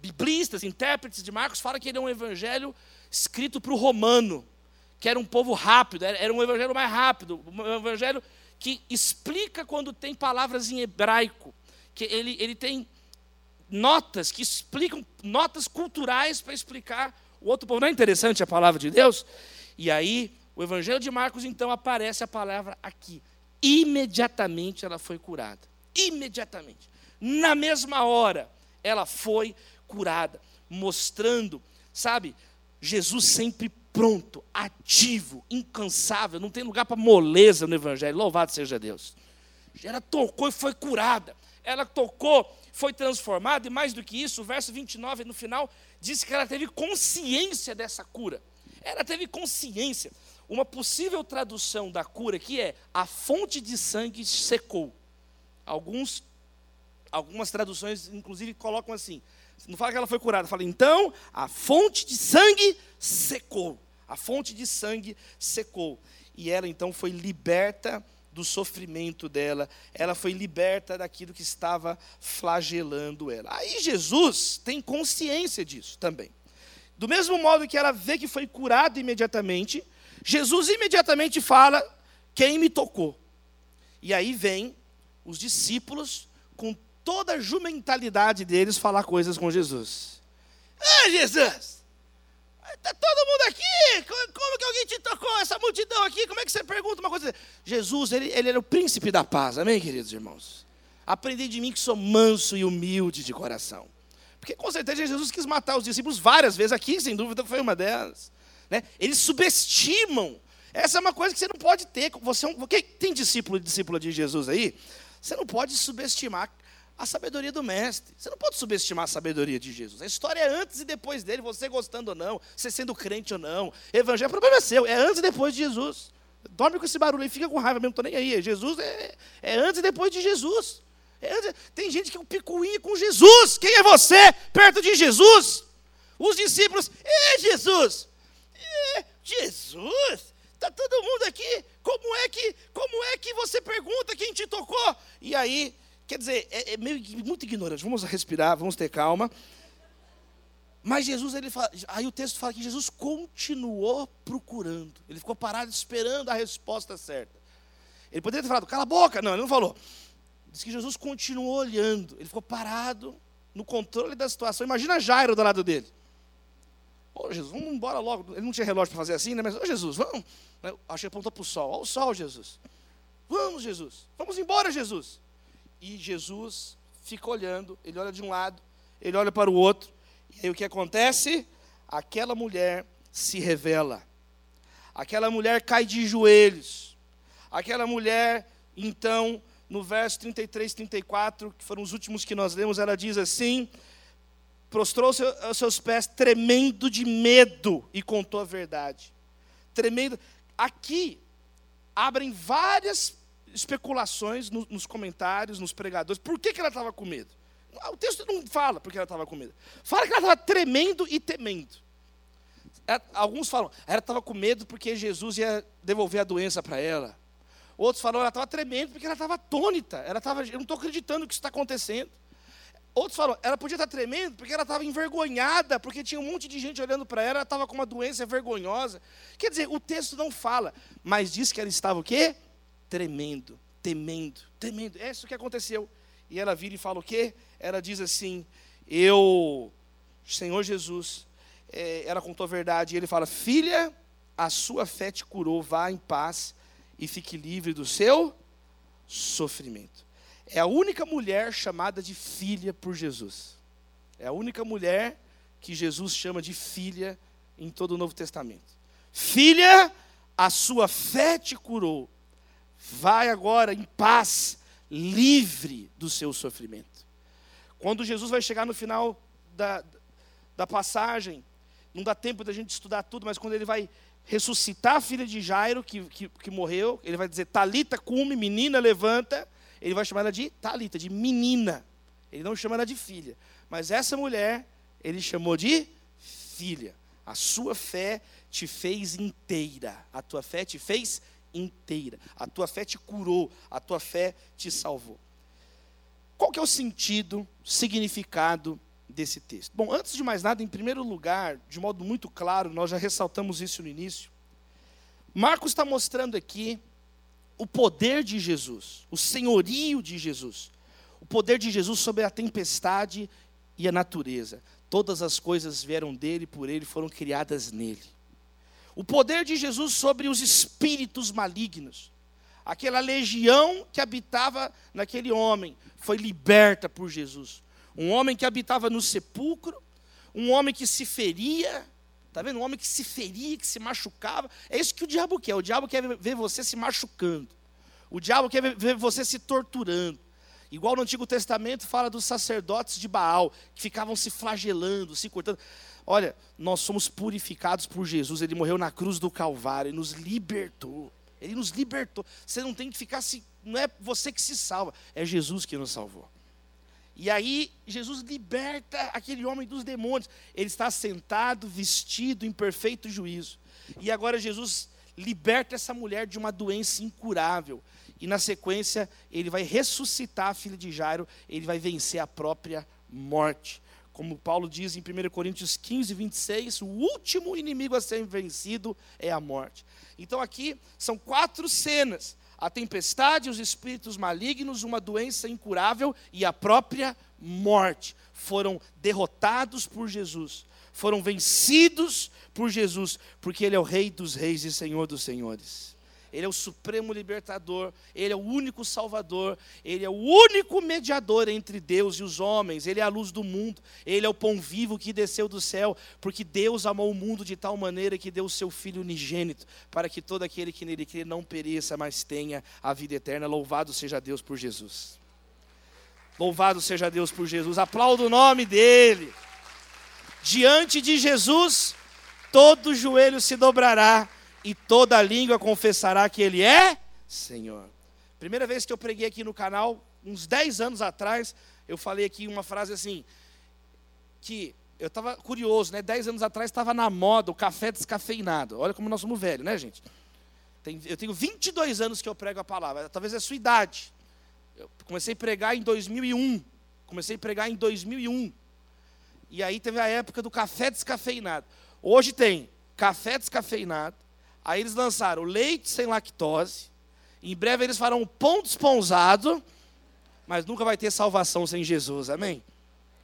biblistas, intérpretes de Marcos, falam que ele é um evangelho escrito para o romano, que era um povo rápido, era um evangelho mais rápido, um evangelho que explica quando tem palavras em hebraico, que ele, ele tem notas que explicam, notas culturais para explicar o outro povo. Não é interessante a palavra de Deus? E aí, o Evangelho de Marcos, então, aparece a palavra aqui imediatamente ela foi curada. Imediatamente. Na mesma hora, ela foi curada, mostrando, sabe, Jesus sempre pronto, ativo, incansável, não tem lugar para moleza no Evangelho, louvado seja Deus. Ela tocou e foi curada. ela tocou, foi transformada, e mais do que isso, o verso 29 no final diz que ela teve consciência dessa cura. Ela teve consciência. Uma possível tradução da cura aqui é a fonte de sangue secou. Alguns, algumas traduções, inclusive, colocam assim. Não fala que ela foi curada, fala, então, a fonte de sangue secou. A fonte de sangue secou. E ela então foi liberta do sofrimento dela, ela foi liberta daquilo que estava flagelando ela. Aí Jesus tem consciência disso também. Do mesmo modo que ela vê que foi curada imediatamente, Jesus imediatamente fala: Quem me tocou? E aí vem os discípulos, com toda a jumentalidade deles, falar coisas com Jesus. Ah, Jesus! Está todo mundo aqui, como que alguém te tocou? Essa multidão aqui, como é que você pergunta uma coisa? Jesus, ele, ele era o príncipe da paz, amém, queridos irmãos? Aprendi de mim que sou manso e humilde de coração. Porque com certeza Jesus quis matar os discípulos várias vezes, aqui sem dúvida foi uma delas. Né? Eles subestimam. Essa é uma coisa que você não pode ter. Você, é quem tem discípulo e discípula de Jesus aí? Você não pode subestimar a sabedoria do mestre. Você não pode subestimar a sabedoria de Jesus. A história é antes e depois dele, você gostando ou não, você sendo crente ou não. Evangelho, o problema é seu, é antes e depois de Jesus. Dorme com esse barulho aí, fica com raiva mesmo, não estou nem aí. Jesus é, é antes e depois de Jesus. É, tem gente que é um picuinha com Jesus. Quem é você perto de Jesus? Os discípulos, é Jesus. Jesus, está todo mundo aqui. Como é que, como é que você pergunta quem te tocou? E aí, quer dizer, é, é meio muito ignorante. Vamos respirar, vamos ter calma. Mas Jesus, ele fala, aí o texto fala que Jesus continuou procurando. Ele ficou parado esperando a resposta certa. Ele poderia ter falado, cala a boca. Não, ele não falou. Diz que Jesus continuou olhando. Ele ficou parado no controle da situação. Imagina Jairo do lado dele. Ô oh, Jesus, vamos embora logo. Ele não tinha relógio para fazer assim, né? Mas, ô Jesus, vamos. Acho que apontou para o sol. Olha o sol, Jesus. Vamos, Jesus. Vamos embora, Jesus. E Jesus fica olhando. Ele olha de um lado, ele olha para o outro. E aí o que acontece? Aquela mulher se revela. Aquela mulher cai de joelhos. Aquela mulher, então, no verso 33, 34, que foram os últimos que nós lemos, ela diz assim: prostrou-se aos seus pés, tremendo de medo, e contou a verdade. Tremendo. Aqui abrem várias especulações no, nos comentários, nos pregadores. Por que, que ela estava com medo? O texto não fala porque ela estava com medo. Fala que ela estava tremendo e temendo. É, alguns falam, ela estava com medo porque Jesus ia devolver a doença para ela. Outros falam, ela estava tremendo porque ela estava atônita. Ela estava, eu não estou acreditando que isso está acontecendo. Outros falam, ela podia estar tremendo porque ela estava envergonhada, porque tinha um monte de gente olhando para ela, ela estava com uma doença vergonhosa. Quer dizer, o texto não fala, mas diz que ela estava o quê? Tremendo, temendo, temendo. É isso que aconteceu. E ela vira e fala o quê? Ela diz assim: Eu, Senhor Jesus, é, ela contou a verdade. E ele fala: Filha, a sua fé te curou, vá em paz e fique livre do seu sofrimento. É a única mulher chamada de filha por Jesus. É a única mulher que Jesus chama de filha em todo o Novo Testamento. Filha, a sua fé te curou. Vai agora em paz, livre do seu sofrimento. Quando Jesus vai chegar no final da, da passagem, não dá tempo da gente estudar tudo, mas quando ele vai ressuscitar a filha de Jairo, que, que, que morreu, ele vai dizer: Talita cume, menina, levanta ele vai chamar ela de Talita, de menina. Ele não chama ela de filha. Mas essa mulher, ele chamou de filha. A sua fé te fez inteira. A tua fé te fez inteira. A tua fé te curou. A tua fé te salvou. Qual que é o sentido, significado desse texto? Bom, antes de mais nada, em primeiro lugar, de modo muito claro, nós já ressaltamos isso no início. Marcos está mostrando aqui o poder de Jesus, o senhorio de Jesus, o poder de Jesus sobre a tempestade e a natureza. Todas as coisas vieram dele, por ele, foram criadas nele. O poder de Jesus sobre os espíritos malignos. Aquela legião que habitava naquele homem foi liberta por Jesus. Um homem que habitava no sepulcro, um homem que se feria, Está vendo? Um homem que se feria, que se machucava. É isso que o diabo quer. O diabo quer ver você se machucando. O diabo quer ver você se torturando. Igual no Antigo Testamento fala dos sacerdotes de Baal, que ficavam se flagelando, se cortando. Olha, nós somos purificados por Jesus, ele morreu na cruz do Calvário e nos libertou. Ele nos libertou. Você não tem que ficar se. Não é você que se salva, é Jesus que nos salvou. E aí, Jesus liberta aquele homem dos demônios. Ele está sentado, vestido, em perfeito juízo. E agora, Jesus liberta essa mulher de uma doença incurável. E na sequência, ele vai ressuscitar a filha de Jairo, ele vai vencer a própria morte. Como Paulo diz em 1 Coríntios 15, 26, o último inimigo a ser vencido é a morte. Então aqui são quatro cenas: a tempestade, os espíritos malignos, uma doença incurável e a própria morte. Foram derrotados por Jesus, foram vencidos por Jesus, porque Ele é o Rei dos Reis e Senhor dos Senhores. Ele é o supremo libertador, Ele é o único salvador, Ele é o único mediador entre Deus e os homens, Ele é a luz do mundo, Ele é o pão vivo que desceu do céu, porque Deus amou o mundo de tal maneira que deu o seu Filho unigênito, para que todo aquele que nele crê não pereça, mas tenha a vida eterna. Louvado seja Deus por Jesus. Louvado seja Deus por Jesus, aplauda o nome dEle. Diante de Jesus, todo joelho se dobrará e toda língua confessará que Ele é Senhor. Primeira vez que eu preguei aqui no canal, uns 10 anos atrás, eu falei aqui uma frase assim, que eu estava curioso, né? 10 anos atrás estava na moda o café descafeinado. Olha como nós somos velhos, né, gente? eu tenho 22 anos que eu prego a palavra, talvez é a sua idade. Eu comecei a pregar em 2001. Comecei a pregar em 2001. E aí teve a época do café descafeinado. Hoje tem café descafeinado, Aí eles lançaram leite sem lactose. Em breve eles farão pão desponzado. Mas nunca vai ter salvação sem Jesus, amém?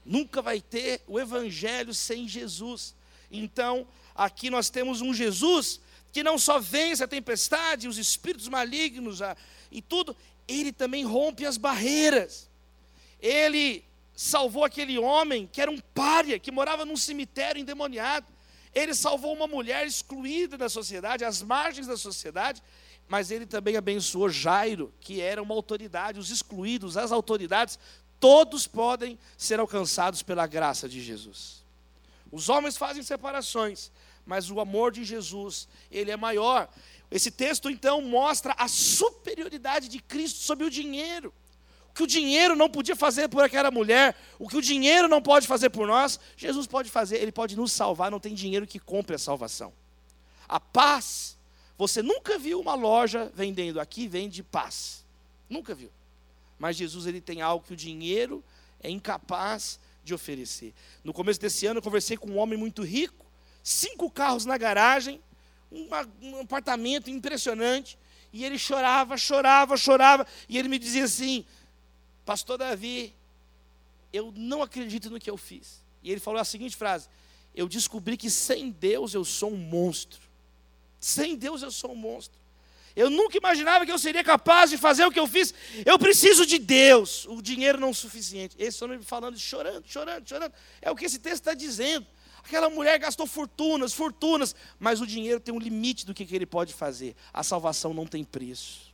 Nunca vai ter o evangelho sem Jesus. Então, aqui nós temos um Jesus que não só vence a tempestade, os espíritos malignos a, e tudo, ele também rompe as barreiras. Ele salvou aquele homem que era um pária, que morava num cemitério endemoniado. Ele salvou uma mulher excluída da sociedade, às margens da sociedade, mas ele também abençoou Jairo, que era uma autoridade, os excluídos, as autoridades, todos podem ser alcançados pela graça de Jesus. Os homens fazem separações, mas o amor de Jesus, ele é maior. Esse texto então mostra a superioridade de Cristo sobre o dinheiro que o dinheiro não podia fazer por aquela mulher, o que o dinheiro não pode fazer por nós, Jesus pode fazer, ele pode nos salvar, não tem dinheiro que compre a salvação. A paz, você nunca viu uma loja vendendo aqui vende paz. Nunca viu. Mas Jesus ele tem algo que o dinheiro é incapaz de oferecer. No começo desse ano eu conversei com um homem muito rico, cinco carros na garagem, um apartamento impressionante, e ele chorava, chorava, chorava, e ele me dizia assim: Pastor Davi, eu não acredito no que eu fiz. E ele falou a seguinte frase: Eu descobri que sem Deus eu sou um monstro. Sem Deus eu sou um monstro. Eu nunca imaginava que eu seria capaz de fazer o que eu fiz. Eu preciso de Deus. O dinheiro não é suficiente. Esse homem falando, chorando, chorando, chorando. É o que esse texto está dizendo. Aquela mulher gastou fortunas, fortunas, mas o dinheiro tem um limite do que, que ele pode fazer. A salvação não tem preço.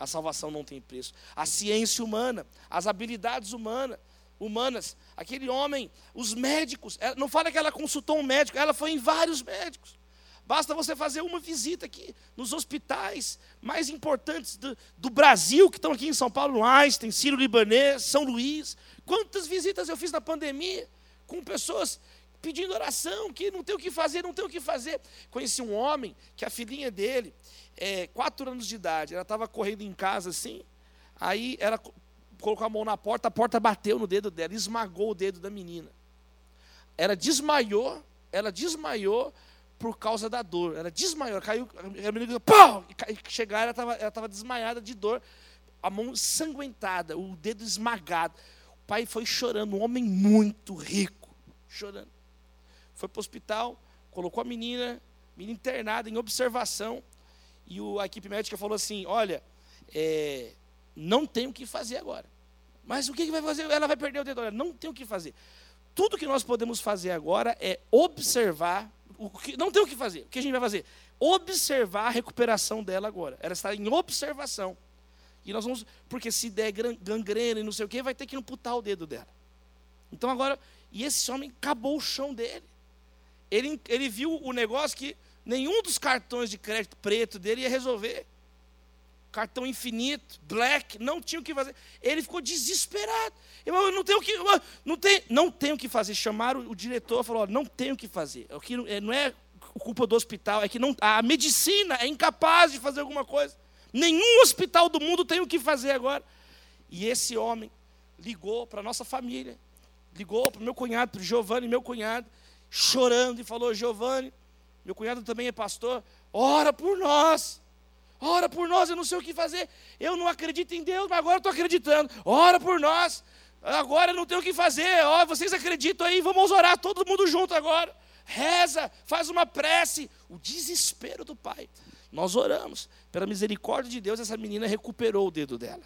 A salvação não tem preço. A ciência humana, as habilidades humanas, humanas, aquele homem, os médicos, não fala que ela consultou um médico, ela foi em vários médicos. Basta você fazer uma visita aqui nos hospitais mais importantes do, do Brasil, que estão aqui em São Paulo, Einstein, Ciro Libanês, São Luís. Quantas visitas eu fiz na pandemia com pessoas pedindo oração, que não tem o que fazer, não tem o que fazer. Conheci um homem que a filhinha dele, é, quatro anos de idade, ela estava correndo em casa assim, aí ela colocou a mão na porta, a porta bateu no dedo dela, esmagou o dedo da menina. Ela desmaiou, ela desmaiou por causa da dor. Ela desmaiou, caiu, a menina pau, e chegar, ela estava ela tava desmaiada de dor, a mão sanguentada, o dedo esmagado. O pai foi chorando, um homem muito rico, chorando. Foi para o hospital, colocou a menina, menina internada em observação. E o, a equipe médica falou assim: olha, é, não tem o que fazer agora. Mas o que, que vai fazer? Ela vai perder o dedo. Olha, não tem o que fazer. Tudo que nós podemos fazer agora é observar. O que, não tem o que fazer. O que a gente vai fazer? Observar a recuperação dela agora. Ela está em observação. E nós vamos, porque se der gangrena e não sei o que, vai ter que amputar o dedo dela. Então agora, e esse homem acabou o chão dele. Ele, ele viu o negócio que nenhum dos cartões de crédito preto dele ia resolver. Cartão infinito, black, não tinha o que fazer. Ele ficou desesperado. Eu não tenho o que, não tem, não tenho o que fazer. Chamaram o diretor, falou: não tenho o que fazer. O que é, não é culpa do hospital, é que não, a medicina é incapaz de fazer alguma coisa. Nenhum hospital do mundo tem o que fazer agora. E esse homem ligou para a nossa família, ligou para o meu cunhado, para o Giovanni, meu cunhado, chorando, e falou: Giovanni, meu cunhado também é pastor, ora por nós. Ora por nós, eu não sei o que fazer. Eu não acredito em Deus, mas agora estou acreditando. Ora por nós. Agora eu não tenho o que fazer. Ó, vocês acreditam aí, vamos orar todo mundo junto agora. Reza, faz uma prece. O desespero do pai. Nós oramos. Pela misericórdia de Deus, essa menina recuperou o dedo dela.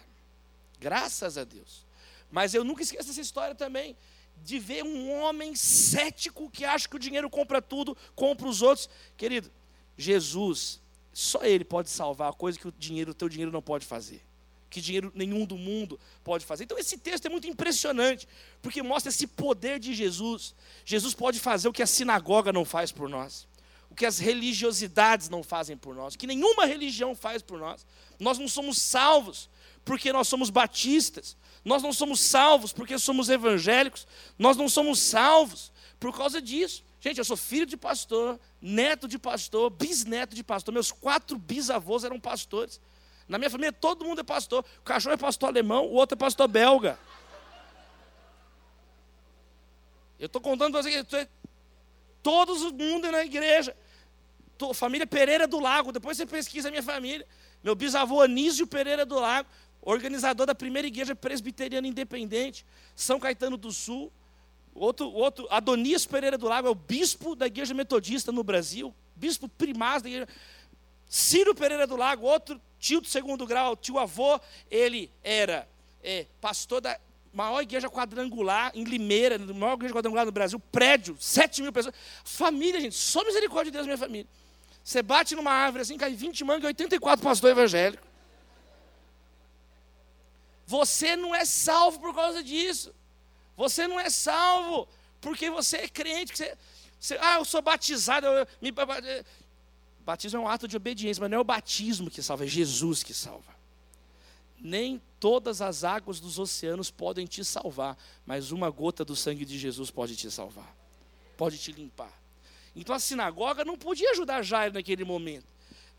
Graças a Deus. Mas eu nunca esqueço essa história também. De ver um homem cético que acha que o dinheiro compra tudo, compra os outros. Querido, Jesus, só Ele pode salvar a coisa que o dinheiro, o teu dinheiro não pode fazer. Que dinheiro nenhum do mundo pode fazer. Então esse texto é muito impressionante, porque mostra esse poder de Jesus. Jesus pode fazer o que a sinagoga não faz por nós o que as religiosidades não fazem por nós, o que nenhuma religião faz por nós. Nós não somos salvos porque nós somos batistas, nós não somos salvos porque somos evangélicos, nós não somos salvos por causa disso. Gente, eu sou filho de pastor, neto de pastor, bisneto de pastor, meus quatro bisavôs eram pastores. Na minha família todo mundo é pastor. O cachorro é pastor alemão, o outro é pastor belga. Eu estou contando para você que todo mundo é na igreja família Pereira do Lago, depois você pesquisa a minha família. Meu bisavô Anísio Pereira do Lago, organizador da primeira igreja presbiteriana independente, São Caetano do Sul. Outro, outro, Adonias Pereira do Lago é o bispo da igreja metodista no Brasil, bispo primaz da igreja. Ciro Pereira do Lago, outro tio do segundo grau, tio avô, ele era é, pastor da maior igreja quadrangular em Limeira, maior igreja quadrangular no Brasil, prédio, 7 mil pessoas. Família, gente, só misericórdia de Deus, minha família. Você bate numa árvore assim, cai 20 mangas e 84 pastor evangélico. Você não é salvo por causa disso. Você não é salvo porque você é crente. Você, você, ah, eu sou batizado. Eu, me, batismo é um ato de obediência, mas não é o batismo que salva, é Jesus que salva. Nem todas as águas dos oceanos podem te salvar, mas uma gota do sangue de Jesus pode te salvar, pode te limpar. Então a sinagoga não podia ajudar Jairo naquele momento,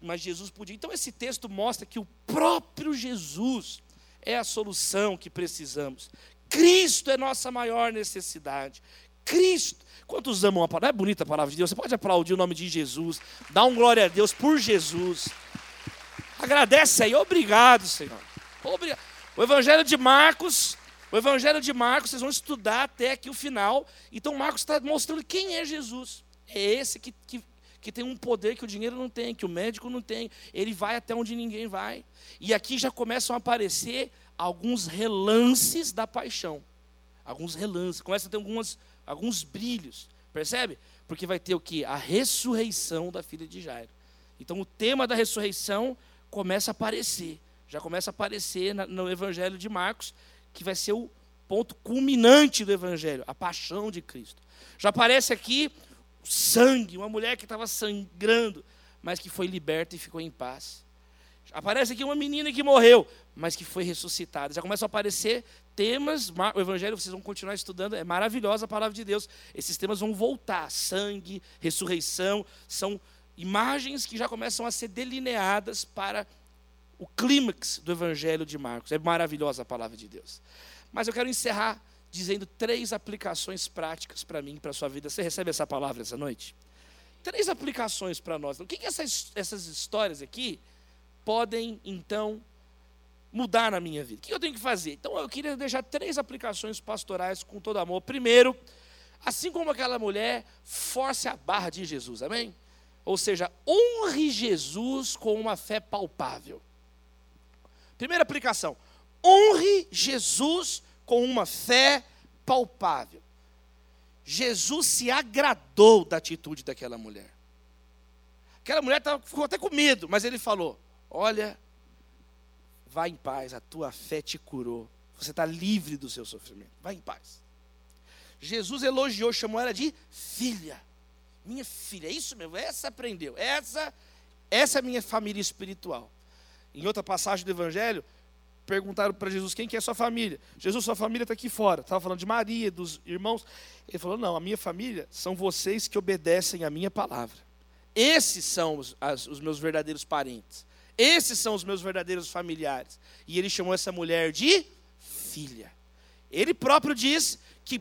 mas Jesus podia. Então esse texto mostra que o próprio Jesus é a solução que precisamos. Cristo é nossa maior necessidade. Cristo. Quantos amam a palavra? Não é bonita a palavra de Deus? Você pode aplaudir o nome de Jesus, dar um glória a Deus por Jesus. Agradece aí, obrigado, Senhor. Obrigado. O Evangelho de Marcos, o Evangelho de Marcos, vocês vão estudar até aqui o final. Então Marcos está mostrando quem é Jesus. É esse que, que, que tem um poder que o dinheiro não tem, que o médico não tem. Ele vai até onde ninguém vai. E aqui já começam a aparecer alguns relances da paixão. Alguns relances. Começa a ter algumas, alguns brilhos. Percebe? Porque vai ter o que? A ressurreição da filha de Jairo. Então o tema da ressurreição começa a aparecer. Já começa a aparecer no Evangelho de Marcos, que vai ser o ponto culminante do Evangelho, a paixão de Cristo. Já aparece aqui sangue, uma mulher que estava sangrando, mas que foi liberta e ficou em paz. Aparece aqui uma menina que morreu, mas que foi ressuscitada. Já começam a aparecer temas, o Evangelho, vocês vão continuar estudando, é maravilhosa a palavra de Deus. Esses temas vão voltar: sangue, ressurreição, são imagens que já começam a ser delineadas para o clímax do Evangelho de Marcos. É maravilhosa a palavra de Deus. Mas eu quero encerrar dizendo três aplicações práticas para mim para a sua vida. Você recebe essa palavra essa noite? Três aplicações para nós. O que, que essas, essas histórias aqui podem, então, mudar na minha vida? O que eu tenho que fazer? Então, eu queria deixar três aplicações pastorais com todo amor. Primeiro, assim como aquela mulher, force a barra de Jesus, amém? Ou seja, honre Jesus com uma fé palpável. Primeira aplicação: honre Jesus com uma fé palpável. Jesus se agradou da atitude daquela mulher. Aquela mulher ficou até com medo, mas ele falou: Olha, Vá em paz, a tua fé te curou. Você está livre do seu sofrimento. Vá em paz. Jesus elogiou, chamou ela de filha. Minha filha, é isso mesmo, essa aprendeu. Essa, essa é a minha família espiritual. Em outra passagem do Evangelho, perguntaram para Jesus quem que é sua família. Jesus, sua família está aqui fora. Estava falando de Maria, dos irmãos. Ele falou: não, a minha família são vocês que obedecem a minha palavra. Esses são os, as, os meus verdadeiros parentes. Esses são os meus verdadeiros familiares. E ele chamou essa mulher de filha. Ele próprio diz que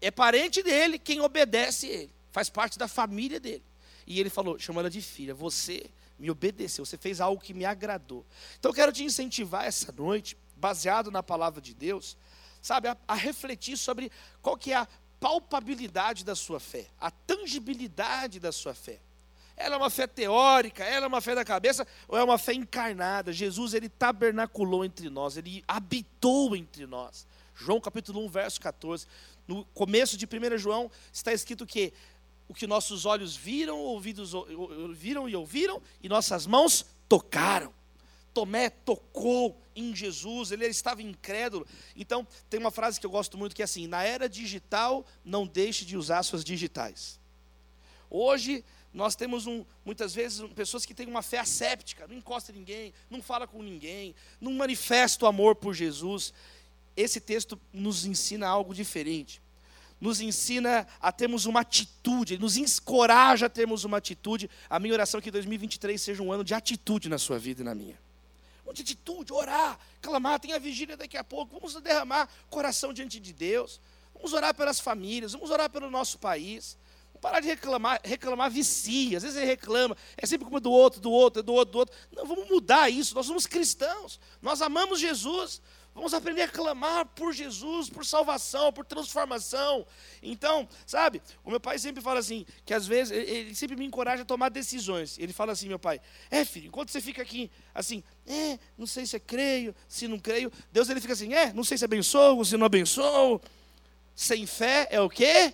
é parente dele quem obedece ele, faz parte da família dele. E ele falou, chamou ela de filha, você me obedeceu, você fez algo que me agradou. Então eu quero te incentivar essa noite, baseado na palavra de Deus, sabe, a, a refletir sobre qual que é a palpabilidade da sua fé, a tangibilidade da sua fé. Ela é uma fé teórica, ela é uma fé da cabeça, ou é uma fé encarnada? Jesus, ele tabernaculou entre nós, ele habitou entre nós. João capítulo 1, verso 14. No começo de 1 João está escrito que o que nossos olhos viram, ouvidos viram e ouviram, e nossas mãos tocaram. Tomé tocou em Jesus, ele estava incrédulo. Então, tem uma frase que eu gosto muito que é assim: na era digital, não deixe de usar suas digitais. Hoje, nós temos um, muitas vezes pessoas que têm uma fé asséptica, não encosta ninguém, não fala com ninguém, não manifesta o amor por Jesus. Esse texto nos ensina algo diferente nos ensina a termos uma atitude, nos encoraja a termos uma atitude. A minha oração é que 2023 seja um ano de atitude na sua vida e na minha. Um de atitude, orar, clamar, tem a vigília daqui a pouco, vamos derramar coração diante de Deus. Vamos orar pelas famílias, vamos orar pelo nosso país. Vamos parar de reclamar, reclamar vicia. Às vezes ele reclama, é sempre culpa do outro, do outro, do outro, do outro. Não, vamos mudar isso. Nós somos cristãos, nós amamos Jesus. Vamos aprender a clamar por Jesus, por salvação, por transformação. Então, sabe, o meu pai sempre fala assim, que às vezes, ele sempre me encoraja a tomar decisões. Ele fala assim, meu pai, é filho, enquanto você fica aqui, assim, é, não sei se é creio, se não creio, Deus ele fica assim, é, não sei se abençoo, se não abençoo. Sem fé é o quê?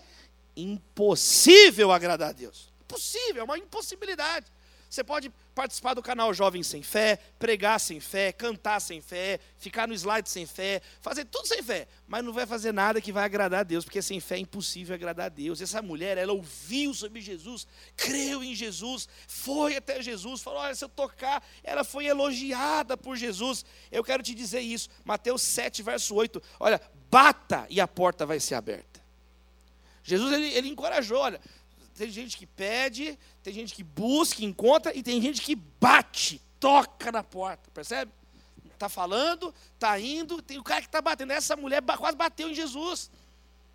Impossível agradar a Deus. Impossível, é uma impossibilidade. Você pode participar do canal Jovem Sem Fé, pregar sem fé, cantar sem fé, ficar no slide sem fé, fazer tudo sem fé, mas não vai fazer nada que vai agradar a Deus, porque sem fé é impossível agradar a Deus. Essa mulher, ela ouviu sobre Jesus, creu em Jesus, foi até Jesus, falou: Olha, se eu tocar, ela foi elogiada por Jesus. Eu quero te dizer isso, Mateus 7, verso 8: Olha, bata e a porta vai ser aberta. Jesus ele, ele encorajou, olha, tem gente que pede, tem gente que busca, encontra, e tem gente que bate, toca na porta, percebe? Está falando, está indo, tem o cara que está batendo. Essa mulher quase bateu em Jesus.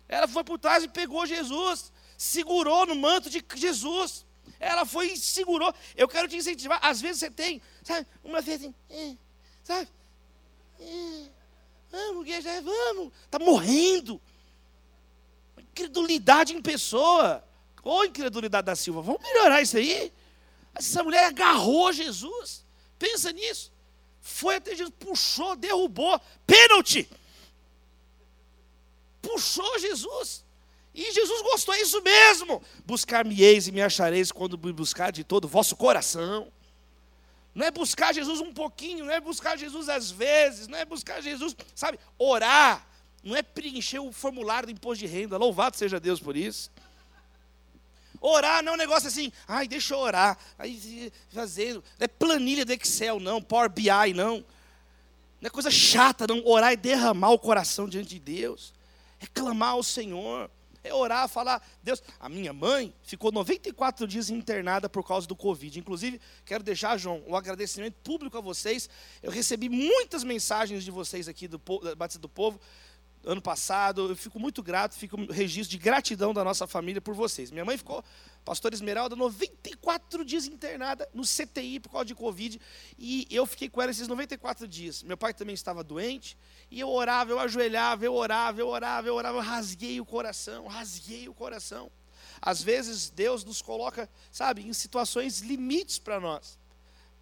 Ela foi por trás e pegou Jesus, segurou no manto de Jesus. Ela foi e segurou. Eu quero te incentivar. Às vezes você tem, sabe, uma vez assim, é, sabe? É, vamos, igreja, vamos. Está morrendo. Incredulidade em pessoa. Ô oh, incredulidade da Silva, vamos melhorar isso aí? Essa mulher agarrou Jesus. Pensa nisso. Foi até Jesus, puxou, derrubou. Pênalti. Puxou Jesus. E Jesus gostou, é isso mesmo. Buscar-me-eis e me achareis quando me buscar de todo o vosso coração. Não é buscar Jesus um pouquinho, não é buscar Jesus às vezes, não é buscar Jesus, sabe, orar. Não é preencher o formulário do imposto de renda. Louvado seja Deus por isso. Orar não é um negócio assim, ai, deixa eu orar. Aí fazendo. Não é planilha do Excel, não, Power BI, não. Não é coisa chata, não. Orar é derramar o coração diante de Deus. É clamar ao Senhor. É orar, falar, Deus. A minha mãe ficou 94 dias internada por causa do Covid. Inclusive, quero deixar, João, um agradecimento público a vocês. Eu recebi muitas mensagens de vocês aqui do Batista do Povo ano passado. Eu fico muito grato, fico um registro de gratidão da nossa família por vocês. Minha mãe ficou, pastor Esmeralda, 94 dias internada no CTI por causa de Covid. E eu fiquei com ela esses 94 dias. Meu pai também estava doente. E eu orava, eu ajoelhava, eu orava, eu orava, eu orava. Eu rasguei o coração, rasguei o coração. Às vezes Deus nos coloca, sabe, em situações limites para nós.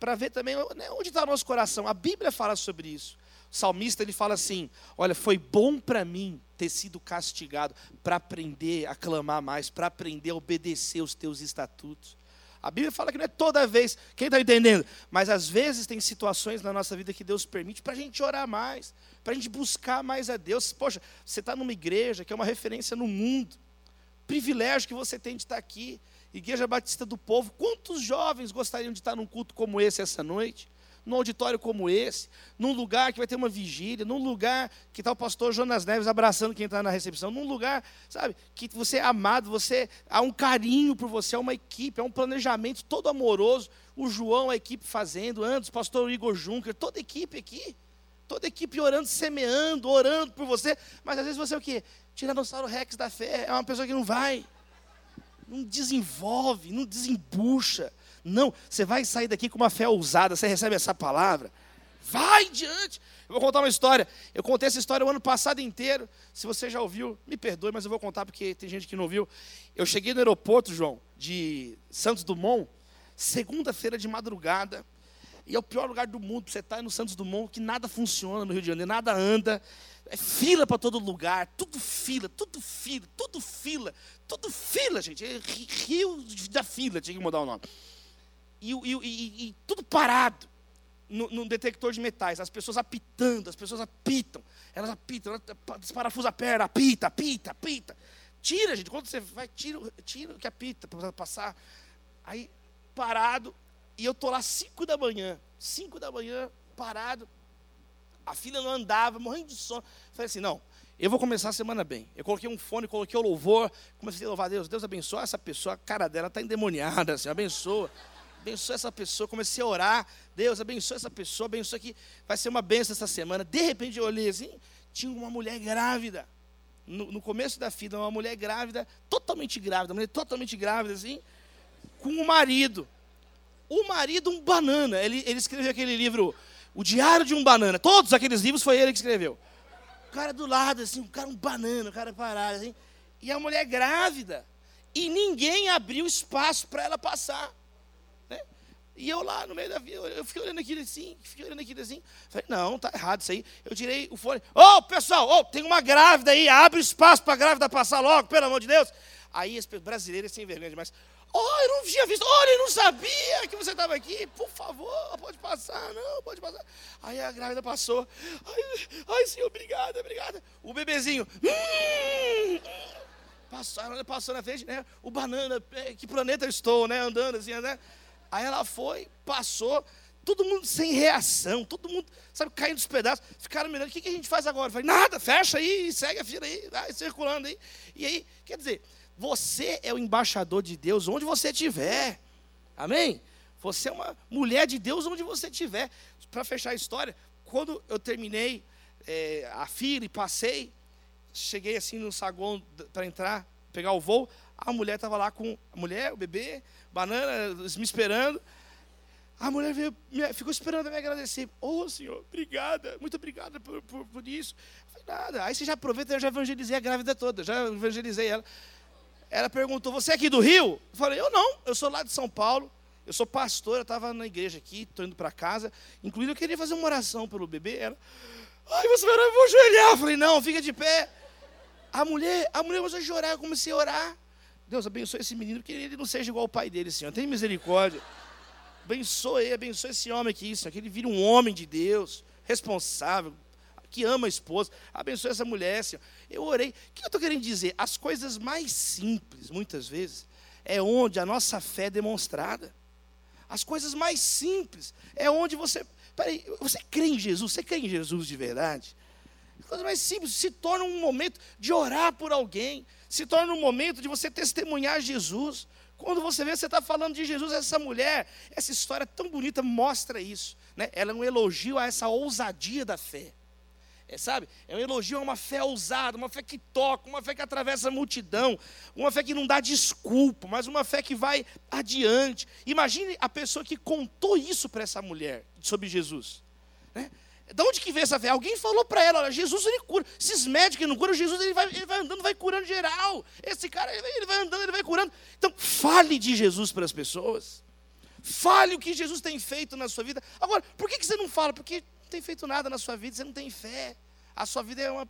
Para ver também né, onde está o nosso coração. A Bíblia fala sobre isso salmista ele fala assim: Olha, foi bom para mim ter sido castigado para aprender a clamar mais, para aprender a obedecer os teus estatutos. A Bíblia fala que não é toda vez. Quem está entendendo? Mas às vezes tem situações na nossa vida que Deus permite para a gente orar mais, para a gente buscar mais a Deus. Poxa, você está numa igreja que é uma referência no mundo. Privilégio que você tem de estar aqui. Igreja Batista do Povo. Quantos jovens gostariam de estar num culto como esse essa noite? Num auditório como esse, num lugar que vai ter uma vigília, num lugar que está o pastor Jonas Neves abraçando quem está na recepção, num lugar, sabe, que você é amado, você há um carinho por você, é uma equipe, é um planejamento todo amoroso. O João, a equipe fazendo, antes o pastor Igor Juncker, toda a equipe aqui, toda a equipe orando, semeando, orando por você, mas às vezes você é o quê? Tiranossauro Rex da fé, é uma pessoa que não vai, não desenvolve, não desembucha não, você vai sair daqui com uma fé ousada, você recebe essa palavra. Vai diante. Eu vou contar uma história. Eu contei essa história o ano passado inteiro. Se você já ouviu, me perdoe, mas eu vou contar porque tem gente que não ouviu. Eu cheguei no aeroporto, João, de Santos Dumont, segunda-feira de madrugada. E é o pior lugar do mundo para você estar no Santos Dumont, que nada funciona no Rio de Janeiro, nada anda. É fila para todo lugar, tudo fila, tudo fila, tudo fila, tudo fila, gente. É Rio da fila, tinha que mudar o nome e, e, e, e tudo parado no, no, detector de metais, as pessoas apitando, as pessoas apitam, elas apitam, elas a perna, apita, apita, apita. Tira, gente, quando você vai, tira, tira o que apita para passar. Aí, parado, e eu tô lá 5 da manhã, 5 da manhã, parado, a filha não andava, morrendo de sono. Falei assim, não, eu vou começar a semana bem. Eu coloquei um fone, coloquei o louvor, comecei a louvar a Deus. Deus abençoa essa pessoa, a cara dela está endemoniada, assim, abençoa abençoa essa pessoa. Comecei a orar, Deus abençoa essa pessoa, abençoa que vai ser uma benção essa semana. De repente eu olhei assim, tinha uma mulher grávida. No, no começo da fila, uma mulher grávida, totalmente grávida, uma mulher totalmente grávida, assim, com o um marido. O marido, um banana. Ele, ele escreveu aquele livro, O Diário de um Banana. Todos aqueles livros foi ele que escreveu. O cara do lado, assim, o cara um banana, o cara parado, assim. E a mulher grávida. E ninguém abriu espaço para ela passar. E eu lá no meio da vida, eu fiquei olhando aquilo assim, fiquei olhando aquilo assim. Falei, não, tá errado isso aí. Eu tirei o fone. Ô, oh, pessoal, oh, tem uma grávida aí, abre espaço para a grávida passar logo, pelo amor de Deus. Aí as brasileiras sem vergonha demais. Oh, eu não tinha visto, olha, eu não sabia que você estava aqui. Por favor, pode passar, não, pode passar. Aí a grávida passou. Ai, ai senhor, obrigada, obrigada. O bebezinho. Hum, passou, passou na frente, né? O banana, é, que planeta eu estou, né? Andando assim, né? Aí ela foi, passou, todo mundo sem reação, todo mundo, sabe, caindo dos pedaços. Ficaram me olhando, o que, que a gente faz agora? Eu falei, nada, fecha aí, segue a fila aí, vai circulando aí. E aí, quer dizer, você é o embaixador de Deus onde você estiver. Amém? Você é uma mulher de Deus onde você estiver. Para fechar a história, quando eu terminei é, a fila e passei, cheguei assim no saguão para entrar, pegar o voo, a mulher estava lá com a mulher, o bebê, banana, me esperando. A mulher veio, ficou esperando me agradecer. Ô oh, senhor, obrigada, muito obrigada por, por, por isso. Falei, nada. Aí você já aproveita, eu já evangelizei a grávida toda, já evangelizei ela. Ela perguntou, você é aqui do Rio? Eu falei, eu não, eu sou lá de São Paulo. Eu sou pastor, eu estava na igreja aqui, estou indo para casa. Inclusive, eu queria fazer uma oração pelo bebê. Ela, ai, você vai ajoelhar. Eu falei, não, fica de pé. A mulher, a mulher começou a chorar, eu comecei a orar. Deus abençoe esse menino, que ele não seja igual ao pai dele, Senhor. Tem misericórdia. Abençoe abençoe esse homem aqui, Senhor. Que ele vire um homem de Deus, responsável, que ama a esposa. Abençoe essa mulher, Senhor. Eu orei. O que eu estou querendo dizer? As coisas mais simples, muitas vezes, é onde a nossa fé é demonstrada. As coisas mais simples é onde você. Peraí, você crê em Jesus? Você crê em Jesus de verdade? As coisas mais simples se torna um momento de orar por alguém, se torna um momento de você testemunhar Jesus. Quando você vê, você está falando de Jesus, essa mulher, essa história tão bonita mostra isso. Né? Ela é um elogio a essa ousadia da fé. É, sabe? É um elogio a uma fé ousada, uma fé que toca, uma fé que atravessa a multidão, uma fé que não dá desculpa, mas uma fé que vai adiante. Imagine a pessoa que contou isso para essa mulher sobre Jesus. Né? De onde que veio essa fé? Alguém falou para ela, olha, Jesus ele cura. Esses médicos que não curam, Jesus ele vai, ele vai andando, vai curando geral. Esse cara, ele vai, andando, ele vai curando. Então, fale de Jesus para as pessoas. Fale o que Jesus tem feito na sua vida. Agora, por que, que você não fala? Porque não tem feito nada na sua vida, você não tem fé. A sua vida é uma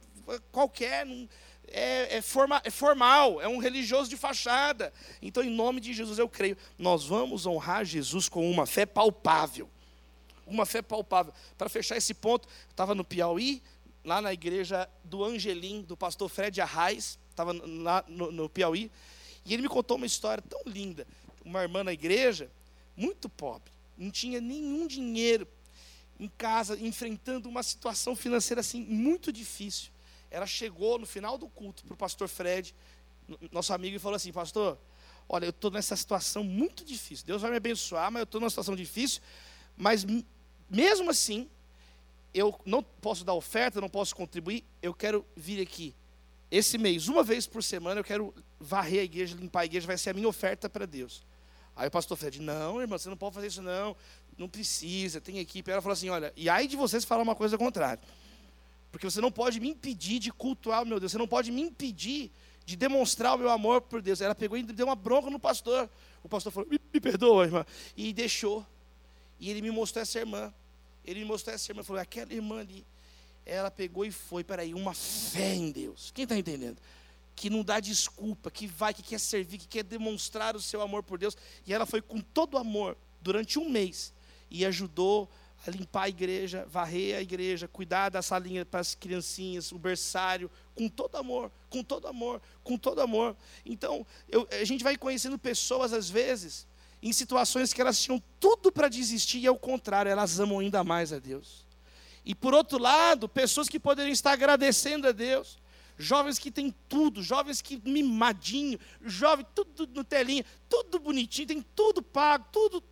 qualquer, não, é, é, forma, é formal, é um religioso de fachada. Então, em nome de Jesus, eu creio, nós vamos honrar Jesus com uma fé palpável. Uma fé palpável. Para fechar esse ponto, estava no Piauí, lá na igreja do Angelim, do pastor Fred Arraes, estava no, no Piauí, e ele me contou uma história tão linda. Uma irmã na igreja, muito pobre, não tinha nenhum dinheiro em casa, enfrentando uma situação financeira assim muito difícil. Ela chegou no final do culto para o pastor Fred, nosso amigo, e falou assim: Pastor, olha, eu estou nessa situação muito difícil. Deus vai me abençoar, mas eu estou numa situação difícil. Mas mesmo assim, eu não posso dar oferta, não posso contribuir. Eu quero vir aqui esse mês, uma vez por semana, eu quero varrer a igreja, limpar a igreja, vai ser a minha oferta para Deus. Aí o pastor Fred, não, irmão, você não pode fazer isso, não. Não precisa, tem equipe. Ela falou assim: olha, e aí de vocês falar uma coisa contrária. Porque você não pode me impedir de cultuar o meu Deus, você não pode me impedir de demonstrar o meu amor por Deus. Ela pegou e deu uma bronca no pastor. O pastor falou: me, me perdoa, irmã. E deixou. E ele me mostrou essa irmã. Ele me mostrou essa irmã. Falou: aquela irmã ali. Ela pegou e foi. Peraí, uma fé em Deus. Quem está entendendo? Que não dá desculpa, que vai, que quer servir, que quer demonstrar o seu amor por Deus. E ela foi com todo amor durante um mês e ajudou a limpar a igreja, varrer a igreja, cuidar da salinha para as criancinhas, o berçário, com todo amor, com todo amor, com todo amor. Então, eu, a gente vai conhecendo pessoas, às vezes, em situações que elas tinham tudo para desistir e, ao contrário, elas amam ainda mais a Deus. E, por outro lado, pessoas que poderiam estar agradecendo a Deus, jovens que têm tudo, jovens que mimadinho, jovem, tudo no telinha, tudo bonitinho, tem tudo pago, tudo,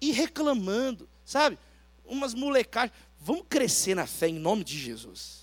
e reclamando, sabe? umas molecagens. Vamos crescer na fé em nome de Jesus.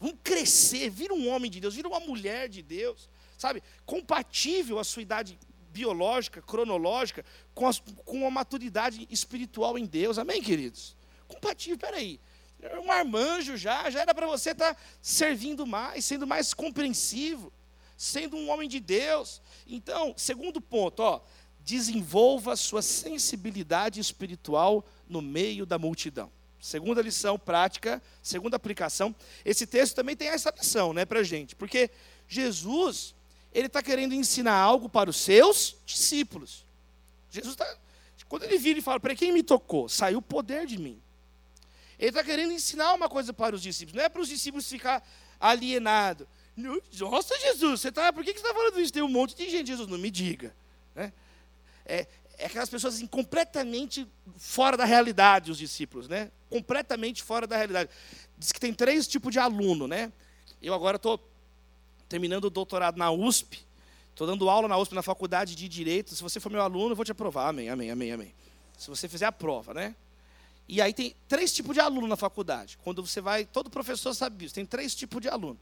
Vamos crescer, vira um homem de Deus, vira uma mulher de Deus, sabe? Compatível à sua idade biológica, cronológica, com a, com a maturidade espiritual em Deus. Amém, queridos? Compatível, peraí. É um armanjo já, já era para você estar tá servindo mais, sendo mais compreensivo, sendo um homem de Deus. Então, segundo ponto, ó, desenvolva sua sensibilidade espiritual no meio da multidão. Segunda lição prática, segunda aplicação. Esse texto também tem essa lição, né, para gente, porque Jesus ele está querendo ensinar algo para os seus discípulos. Jesus está, quando ele vira e fala, para quem me tocou, saiu o poder de mim. Ele está querendo ensinar uma coisa para os discípulos, não é para os discípulos ficar alienados. Nossa, Jesus, você tá, por que você está falando isso? Tem um monte de gente, Jesus, não me diga. Né? é, é aquelas pessoas assim, completamente fora da realidade, os discípulos, né? Completamente fora da realidade. Diz que tem três tipos de aluno, né? Eu agora estou terminando o doutorado na USP, estou dando aula na USP, na faculdade de Direito. Se você for meu aluno, eu vou te aprovar. Amém, amém, amém, amém. Se você fizer a prova, né? E aí tem três tipos de aluno na faculdade. Quando você vai, todo professor sabe disso, tem três tipos de aluno.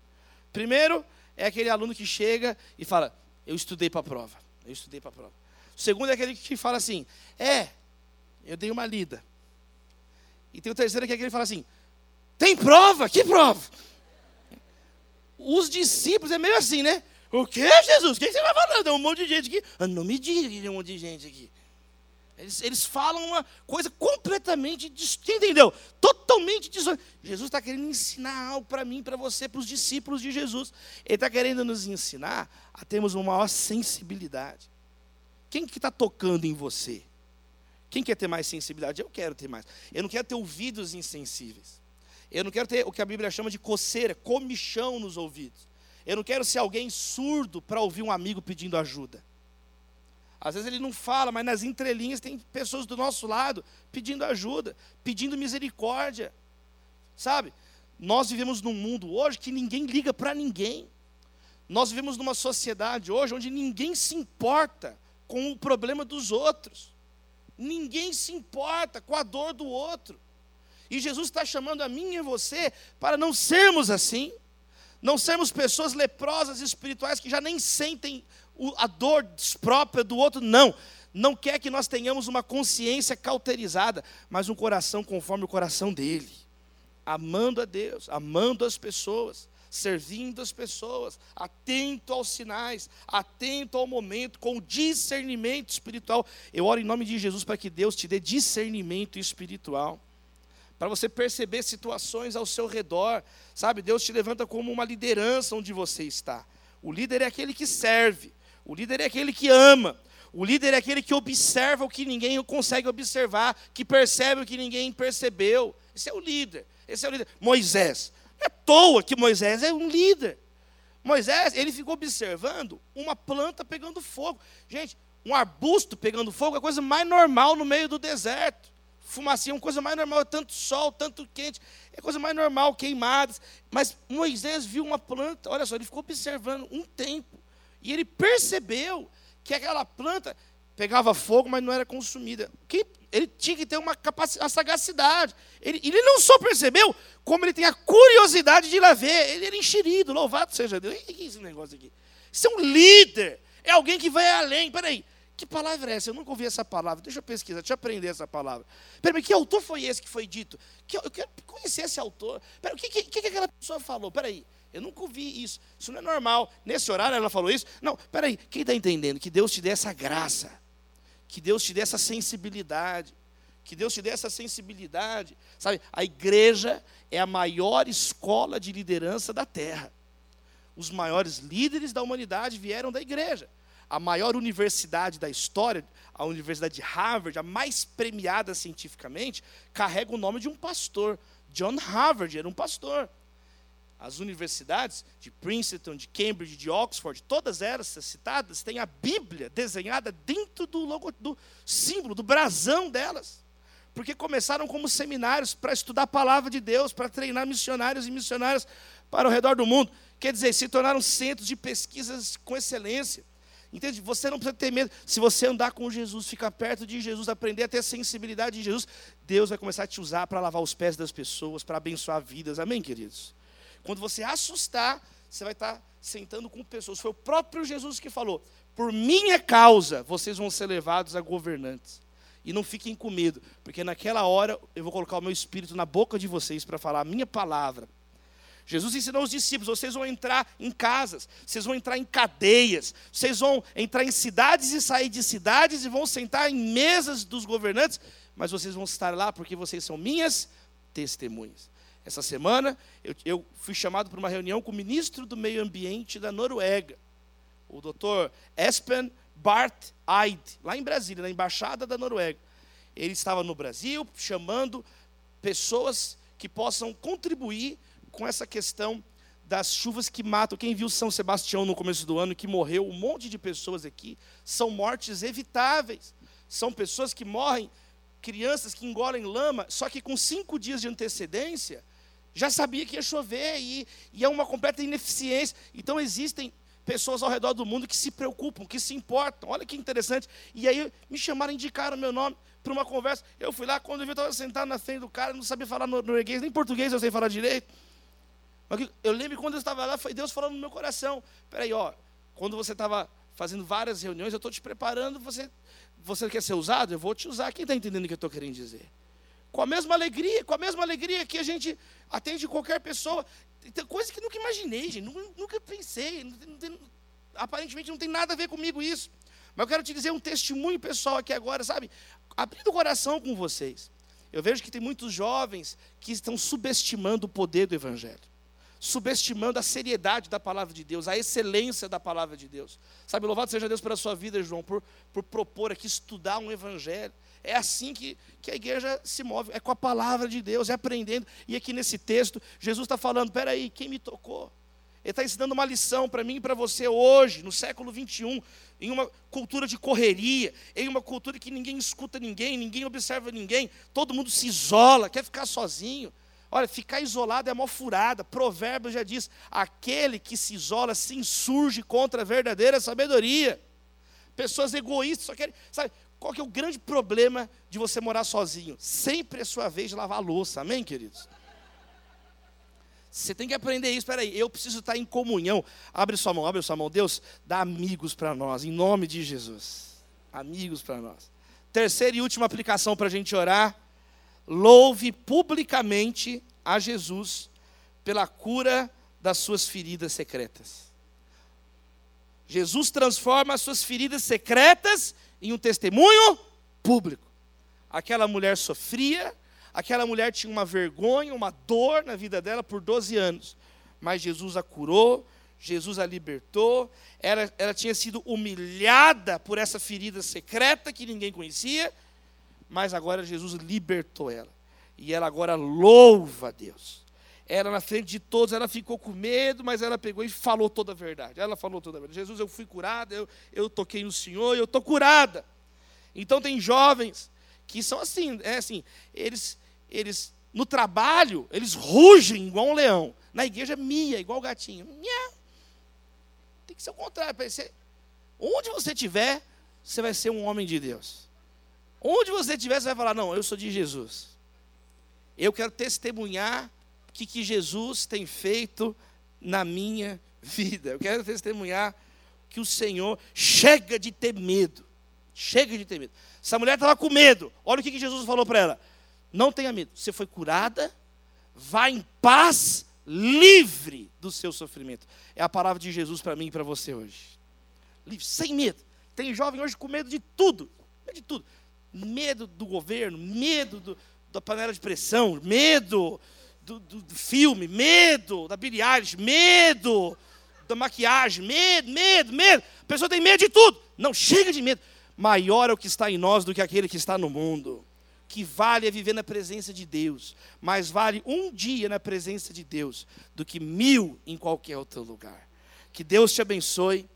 Primeiro é aquele aluno que chega e fala: Eu estudei para a prova. Eu estudei para a prova. O segundo é aquele que fala assim: É, eu dei uma lida. E tem o terceiro que é aquele que fala assim: Tem prova? Que prova? Os discípulos é meio assim, né? O que, Jesus? O que você vai falando? É um monte de gente aqui. Ah, não me diga que tem um monte de gente aqui. Eles, eles falam uma coisa completamente entendeu? Totalmente disonante. Jesus está querendo ensinar algo para mim, para você, para os discípulos de Jesus. Ele está querendo nos ensinar a termos uma maior sensibilidade. Quem que está tocando em você? Quem quer ter mais sensibilidade? Eu quero ter mais. Eu não quero ter ouvidos insensíveis. Eu não quero ter o que a Bíblia chama de coceira, comichão nos ouvidos. Eu não quero ser alguém surdo para ouvir um amigo pedindo ajuda. Às vezes ele não fala, mas nas entrelinhas tem pessoas do nosso lado pedindo ajuda, pedindo misericórdia. Sabe? Nós vivemos num mundo hoje que ninguém liga para ninguém. Nós vivemos numa sociedade hoje onde ninguém se importa com o problema dos outros. Ninguém se importa com a dor do outro. E Jesus está chamando a mim e você para não sermos assim, não sermos pessoas leprosas espirituais que já nem sentem a dor própria do outro, não. Não quer que nós tenhamos uma consciência cauterizada, mas um coração conforme o coração dele, amando a Deus, amando as pessoas, servindo as pessoas, atento aos sinais, atento ao momento, com discernimento espiritual. Eu oro em nome de Jesus para que Deus te dê discernimento espiritual, para você perceber situações ao seu redor, sabe? Deus te levanta como uma liderança onde você está. O líder é aquele que serve, o líder é aquele que ama, o líder é aquele que observa o que ninguém consegue observar, que percebe o que ninguém percebeu. Esse é o líder. Esse é o líder. Moisés. Não é à toa que Moisés é um líder. Moisés, ele ficou observando uma planta pegando fogo. Gente, um arbusto pegando fogo é a coisa mais normal no meio do deserto. Fumacinha é uma coisa mais normal, tanto sol, tanto quente, é coisa mais normal, queimadas. Mas Moisés viu uma planta, olha só, ele ficou observando um tempo. E ele percebeu que aquela planta pegava fogo, mas não era consumida. Que ele tinha que ter uma capacidade, sagacidade. Ele, ele não só percebeu, como ele tem a curiosidade de ir lá ver. Ele era enxerido, louvado seja Deus. O que é esse negócio aqui? Isso é um líder, é alguém que vai além. Peraí, que palavra é essa? Eu nunca ouvi essa palavra. Deixa eu pesquisar, deixa eu aprender essa palavra. Peraí, que autor foi esse que foi dito? Que, eu quero conhecer esse autor. Peraí, o que, que, que aquela pessoa falou? Peraí, eu nunca ouvi isso. Isso não é normal. Nesse horário ela falou isso? Não, peraí, quem está entendendo? Que Deus te dê essa graça. Que Deus te dê essa sensibilidade. Que Deus te dê essa sensibilidade. Sabe, a igreja é a maior escola de liderança da terra. Os maiores líderes da humanidade vieram da igreja a maior universidade da história, a Universidade de Harvard, a mais premiada cientificamente, carrega o nome de um pastor. John Harvard era um pastor. As universidades de Princeton, de Cambridge, de Oxford, todas elas citadas, têm a Bíblia desenhada dentro do, logo, do símbolo, do brasão delas. Porque começaram como seminários para estudar a palavra de Deus, para treinar missionários e missionárias para o redor do mundo. Quer dizer, se tornaram centros de pesquisas com excelência. Entende? Você não precisa ter medo. Se você andar com Jesus, ficar perto de Jesus, aprender a ter sensibilidade de Jesus, Deus vai começar a te usar para lavar os pés das pessoas, para abençoar vidas. Amém, queridos? Quando você assustar, você vai estar sentando com pessoas. Foi o próprio Jesus que falou: por minha causa, vocês vão ser levados a governantes. E não fiquem com medo, porque naquela hora eu vou colocar o meu espírito na boca de vocês para falar a minha palavra Jesus ensinou os discípulos: vocês vão entrar em casas, vocês vão entrar em cadeias, vocês vão entrar em cidades e sair de cidades e vão sentar em mesas dos governantes, mas vocês vão estar lá porque vocês são minhas testemunhas. Essa semana eu, eu fui chamado para uma reunião com o ministro do Meio Ambiente da Noruega, o doutor Espen Barth Eid, lá em Brasília, na embaixada da Noruega. Ele estava no Brasil chamando pessoas que possam contribuir com essa questão das chuvas que matam. Quem viu São Sebastião no começo do ano, que morreu um monte de pessoas aqui, são mortes evitáveis. São pessoas que morrem, crianças que engolem lama, só que com cinco dias de antecedência, já sabia que ia chover e, e é uma completa ineficiência. Então existem pessoas ao redor do mundo que se preocupam, que se importam. Olha que interessante. E aí me chamaram, indicaram meu nome para uma conversa. Eu fui lá, quando eu vi, eu estava sentado na frente do cara, não sabia falar norueguês, nem português eu sei falar direito. Eu lembro quando eu estava lá, foi Deus falando no meu coração. Peraí, ó, quando você estava fazendo várias reuniões, eu estou te preparando, você, você quer ser usado? Eu vou te usar. Quem está entendendo o que eu estou querendo dizer? Com a mesma alegria, com a mesma alegria que a gente atende qualquer pessoa. Tem coisa que nunca imaginei, gente, nunca, nunca pensei. Não tem, não tem, aparentemente não tem nada a ver comigo isso. Mas eu quero te dizer um testemunho pessoal aqui agora, sabe? Abrindo o coração com vocês. Eu vejo que tem muitos jovens que estão subestimando o poder do Evangelho subestimando a seriedade da palavra de Deus, a excelência da palavra de Deus. Sabe, louvado seja Deus pela sua vida, João, por, por propor aqui estudar um evangelho. É assim que, que a igreja se move, é com a palavra de Deus, é aprendendo. E aqui nesse texto, Jesus está falando: peraí, quem me tocou? Ele está ensinando uma lição para mim e para você hoje, no século 21, em uma cultura de correria, em uma cultura que ninguém escuta ninguém, ninguém observa ninguém, todo mundo se isola, quer ficar sozinho. Olha, ficar isolado é mó furada. Provérbios já diz: aquele que se isola se insurge contra a verdadeira sabedoria. Pessoas egoístas só querem. Sabe, qual que é o grande problema de você morar sozinho? Sempre é sua vez de lavar a louça, amém, queridos? Você tem que aprender isso. Espera aí, eu preciso estar em comunhão. Abre sua mão, abre sua mão. Deus, dá amigos para nós, em nome de Jesus. Amigos para nós. Terceira e última aplicação para a gente orar louve publicamente a Jesus pela cura das suas feridas secretas. Jesus transforma as suas feridas secretas em um testemunho público. Aquela mulher sofria, Aquela mulher tinha uma vergonha, uma dor na vida dela por 12 anos. Mas Jesus a curou, Jesus a libertou. Ela, ela tinha sido humilhada por essa ferida secreta que ninguém conhecia. Mas agora Jesus libertou ela. E ela agora louva a Deus. Ela na frente de todos, ela ficou com medo, mas ela pegou e falou toda a verdade. Ela falou toda a verdade. Jesus, eu fui curada, eu, eu toquei no Senhor, eu estou curada. Então tem jovens que são assim, é assim, eles eles no trabalho, eles rugem igual um leão. Na igreja, mia, igual gatinho. Mia. Tem que ser o contrário. Onde você estiver, você vai ser um homem de Deus. Onde você estiver, você vai falar: Não, eu sou de Jesus. Eu quero testemunhar o que, que Jesus tem feito na minha vida. Eu quero testemunhar que o Senhor chega de ter medo. Chega de ter medo. Essa mulher estava com medo. Olha o que, que Jesus falou para ela. Não tenha medo. Você foi curada, vá em paz, livre do seu sofrimento. É a palavra de Jesus para mim e para você hoje. Livre, sem medo. Tem jovem hoje com medo de tudo. De tudo. Medo do governo, medo do, da panela de pressão, medo do, do, do filme, medo da Billie medo da maquiagem, medo, medo, medo. A pessoa tem medo de tudo. Não, chega de medo. Maior é o que está em nós do que aquele que está no mundo que vale é viver na presença de Deus, mas vale um dia na presença de Deus do que mil em qualquer outro lugar. Que Deus te abençoe,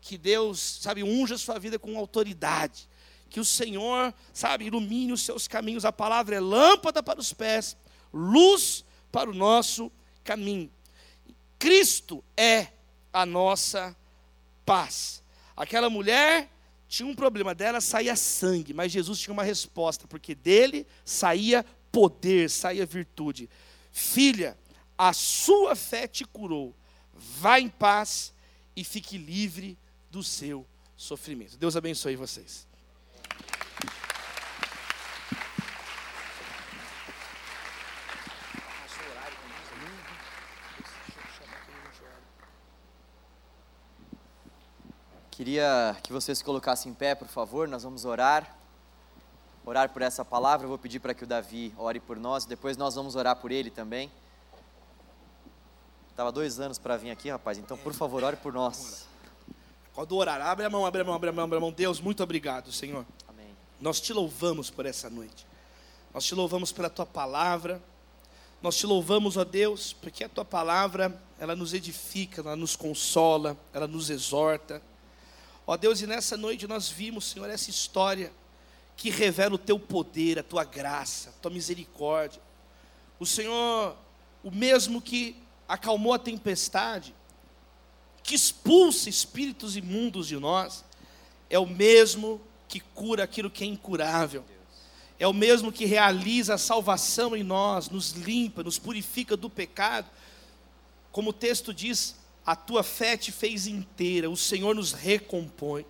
que Deus, sabe, unja a sua vida com autoridade, que o Senhor, sabe, ilumine os seus caminhos. A palavra é lâmpada para os pés, luz para o nosso caminho. Cristo é a nossa paz. Aquela mulher tinha um problema dela, saía sangue, mas Jesus tinha uma resposta, porque dele saía poder, saía virtude. Filha, a sua fé te curou. Vá em paz e fique livre do seu sofrimento. Deus abençoe vocês. Queria que vocês se colocassem em pé, por favor, nós vamos orar. Orar por essa palavra, eu vou pedir para que o Davi ore por nós, depois nós vamos orar por ele também. Estava dois anos para vir aqui, rapaz, então por favor, ore por nós. Quando orar, abre a mão, abre a mão, abre a mão, abre a mão. Deus, muito obrigado, Senhor. Amém. Nós te louvamos por essa noite. Nós te louvamos pela tua palavra. Nós te louvamos, ó Deus, porque a tua palavra, ela nos edifica, ela nos consola, ela nos exorta. Ó Deus, e nessa noite nós vimos, Senhor, essa história que revela o teu poder, a tua graça, a tua misericórdia. O Senhor, o mesmo que acalmou a tempestade, que expulsa espíritos imundos de nós, é o mesmo que cura aquilo que é incurável. É o mesmo que realiza a salvação em nós, nos limpa, nos purifica do pecado. Como o texto diz, a tua fé te fez inteira, o Senhor nos recompõe.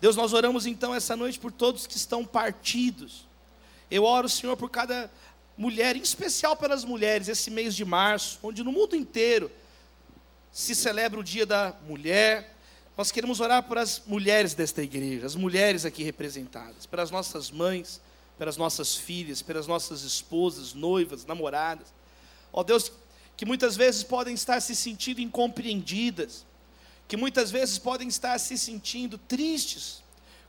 Deus, nós oramos então essa noite por todos que estão partidos. Eu oro, Senhor, por cada mulher, em especial pelas mulheres, esse mês de março, onde no mundo inteiro se celebra o Dia da Mulher. Nós queremos orar por as mulheres desta igreja, as mulheres aqui representadas, pelas nossas mães, pelas nossas filhas, pelas nossas esposas, noivas, namoradas. Ó Deus, que muitas vezes podem estar se sentindo incompreendidas, que muitas vezes podem estar se sentindo tristes,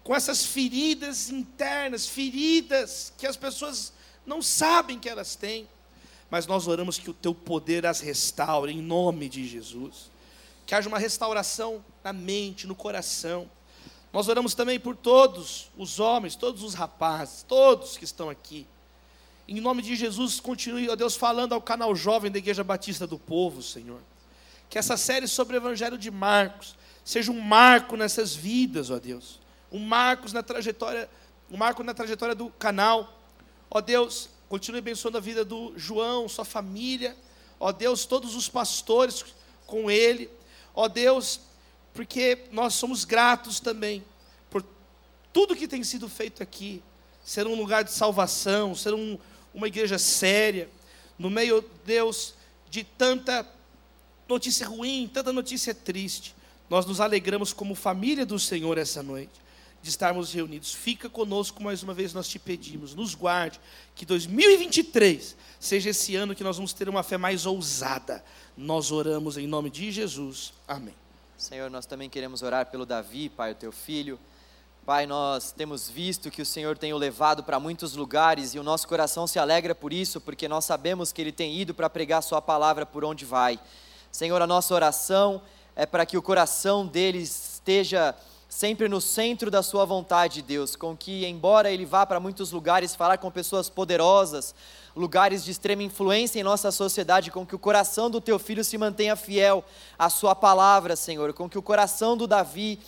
com essas feridas internas, feridas que as pessoas não sabem que elas têm, mas nós oramos que o teu poder as restaure, em nome de Jesus, que haja uma restauração na mente, no coração. Nós oramos também por todos os homens, todos os rapazes, todos que estão aqui em nome de Jesus, continue, ó Deus, falando ao canal jovem da Igreja Batista do Povo, Senhor. Que essa série sobre o Evangelho de Marcos seja um marco nessas vidas, ó Deus. Um marco na trajetória, um marco na trajetória do canal. Ó Deus, continue abençoando a vida do João, sua família. Ó Deus, todos os pastores com ele. Ó Deus, porque nós somos gratos também por tudo que tem sido feito aqui. Ser um lugar de salvação, ser um, uma igreja séria, no meio, Deus, de tanta notícia ruim, tanta notícia triste. Nós nos alegramos como família do Senhor essa noite. de estarmos reunidos. Fica conosco mais uma vez, nós te pedimos, nos guarde, que 2023 seja esse ano que nós vamos ter uma fé mais ousada. Nós oramos em nome de Jesus. Amém. Senhor, nós também queremos orar pelo Davi, Pai, o teu filho. Pai, nós temos visto que o Senhor tem o levado para muitos lugares e o nosso coração se alegra por isso, porque nós sabemos que ele tem ido para pregar Sua palavra por onde vai. Senhor, a nossa oração é para que o coração dele esteja sempre no centro da sua vontade, Deus, com que, embora ele vá para muitos lugares falar com pessoas poderosas, lugares de extrema influência em nossa sociedade, com que o coração do teu filho se mantenha fiel à sua palavra, Senhor, com que o coração do Davi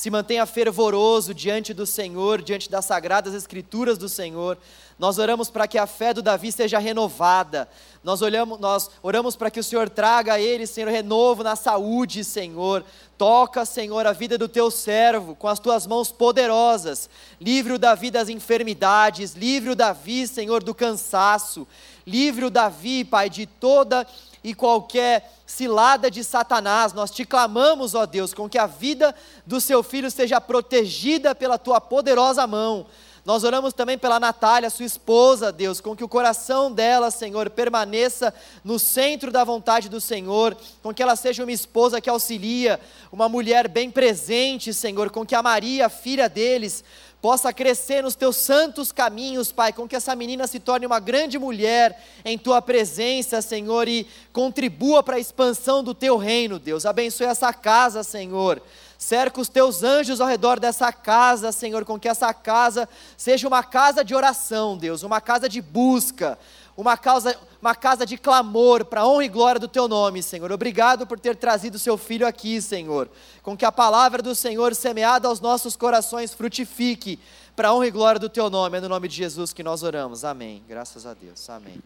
se mantenha fervoroso diante do Senhor, diante das sagradas escrituras do Senhor. Nós oramos para que a fé do Davi seja renovada. Nós, olhamos, nós oramos para que o Senhor traga a ele, Senhor, renovo na saúde, Senhor. Toca, Senhor, a vida do teu servo com as tuas mãos poderosas. Livre o Davi das enfermidades, livre o Davi, Senhor, do cansaço. Livre o Davi, Pai, de toda e qualquer cilada de Satanás. Nós te clamamos, ó Deus, com que a vida do seu filho seja protegida pela tua poderosa mão. Nós oramos também pela Natália, sua esposa, Deus, com que o coração dela, Senhor, permaneça no centro da vontade do Senhor, com que ela seja uma esposa que auxilia, uma mulher bem presente, Senhor, com que a Maria, filha deles, possa crescer nos teus santos caminhos, Pai, com que essa menina se torne uma grande mulher em tua presença, Senhor, e contribua para a expansão do teu reino, Deus. Abençoe essa casa, Senhor. Cerca os teus anjos ao redor dessa casa, Senhor, com que essa casa seja uma casa de oração, Deus, uma casa de busca, uma casa, uma casa de clamor para a honra e glória do teu nome, Senhor. Obrigado por ter trazido seu filho aqui, Senhor. Com que a palavra do Senhor semeada aos nossos corações frutifique para a honra e glória do teu nome. É no nome de Jesus que nós oramos. Amém. Graças a Deus. Amém.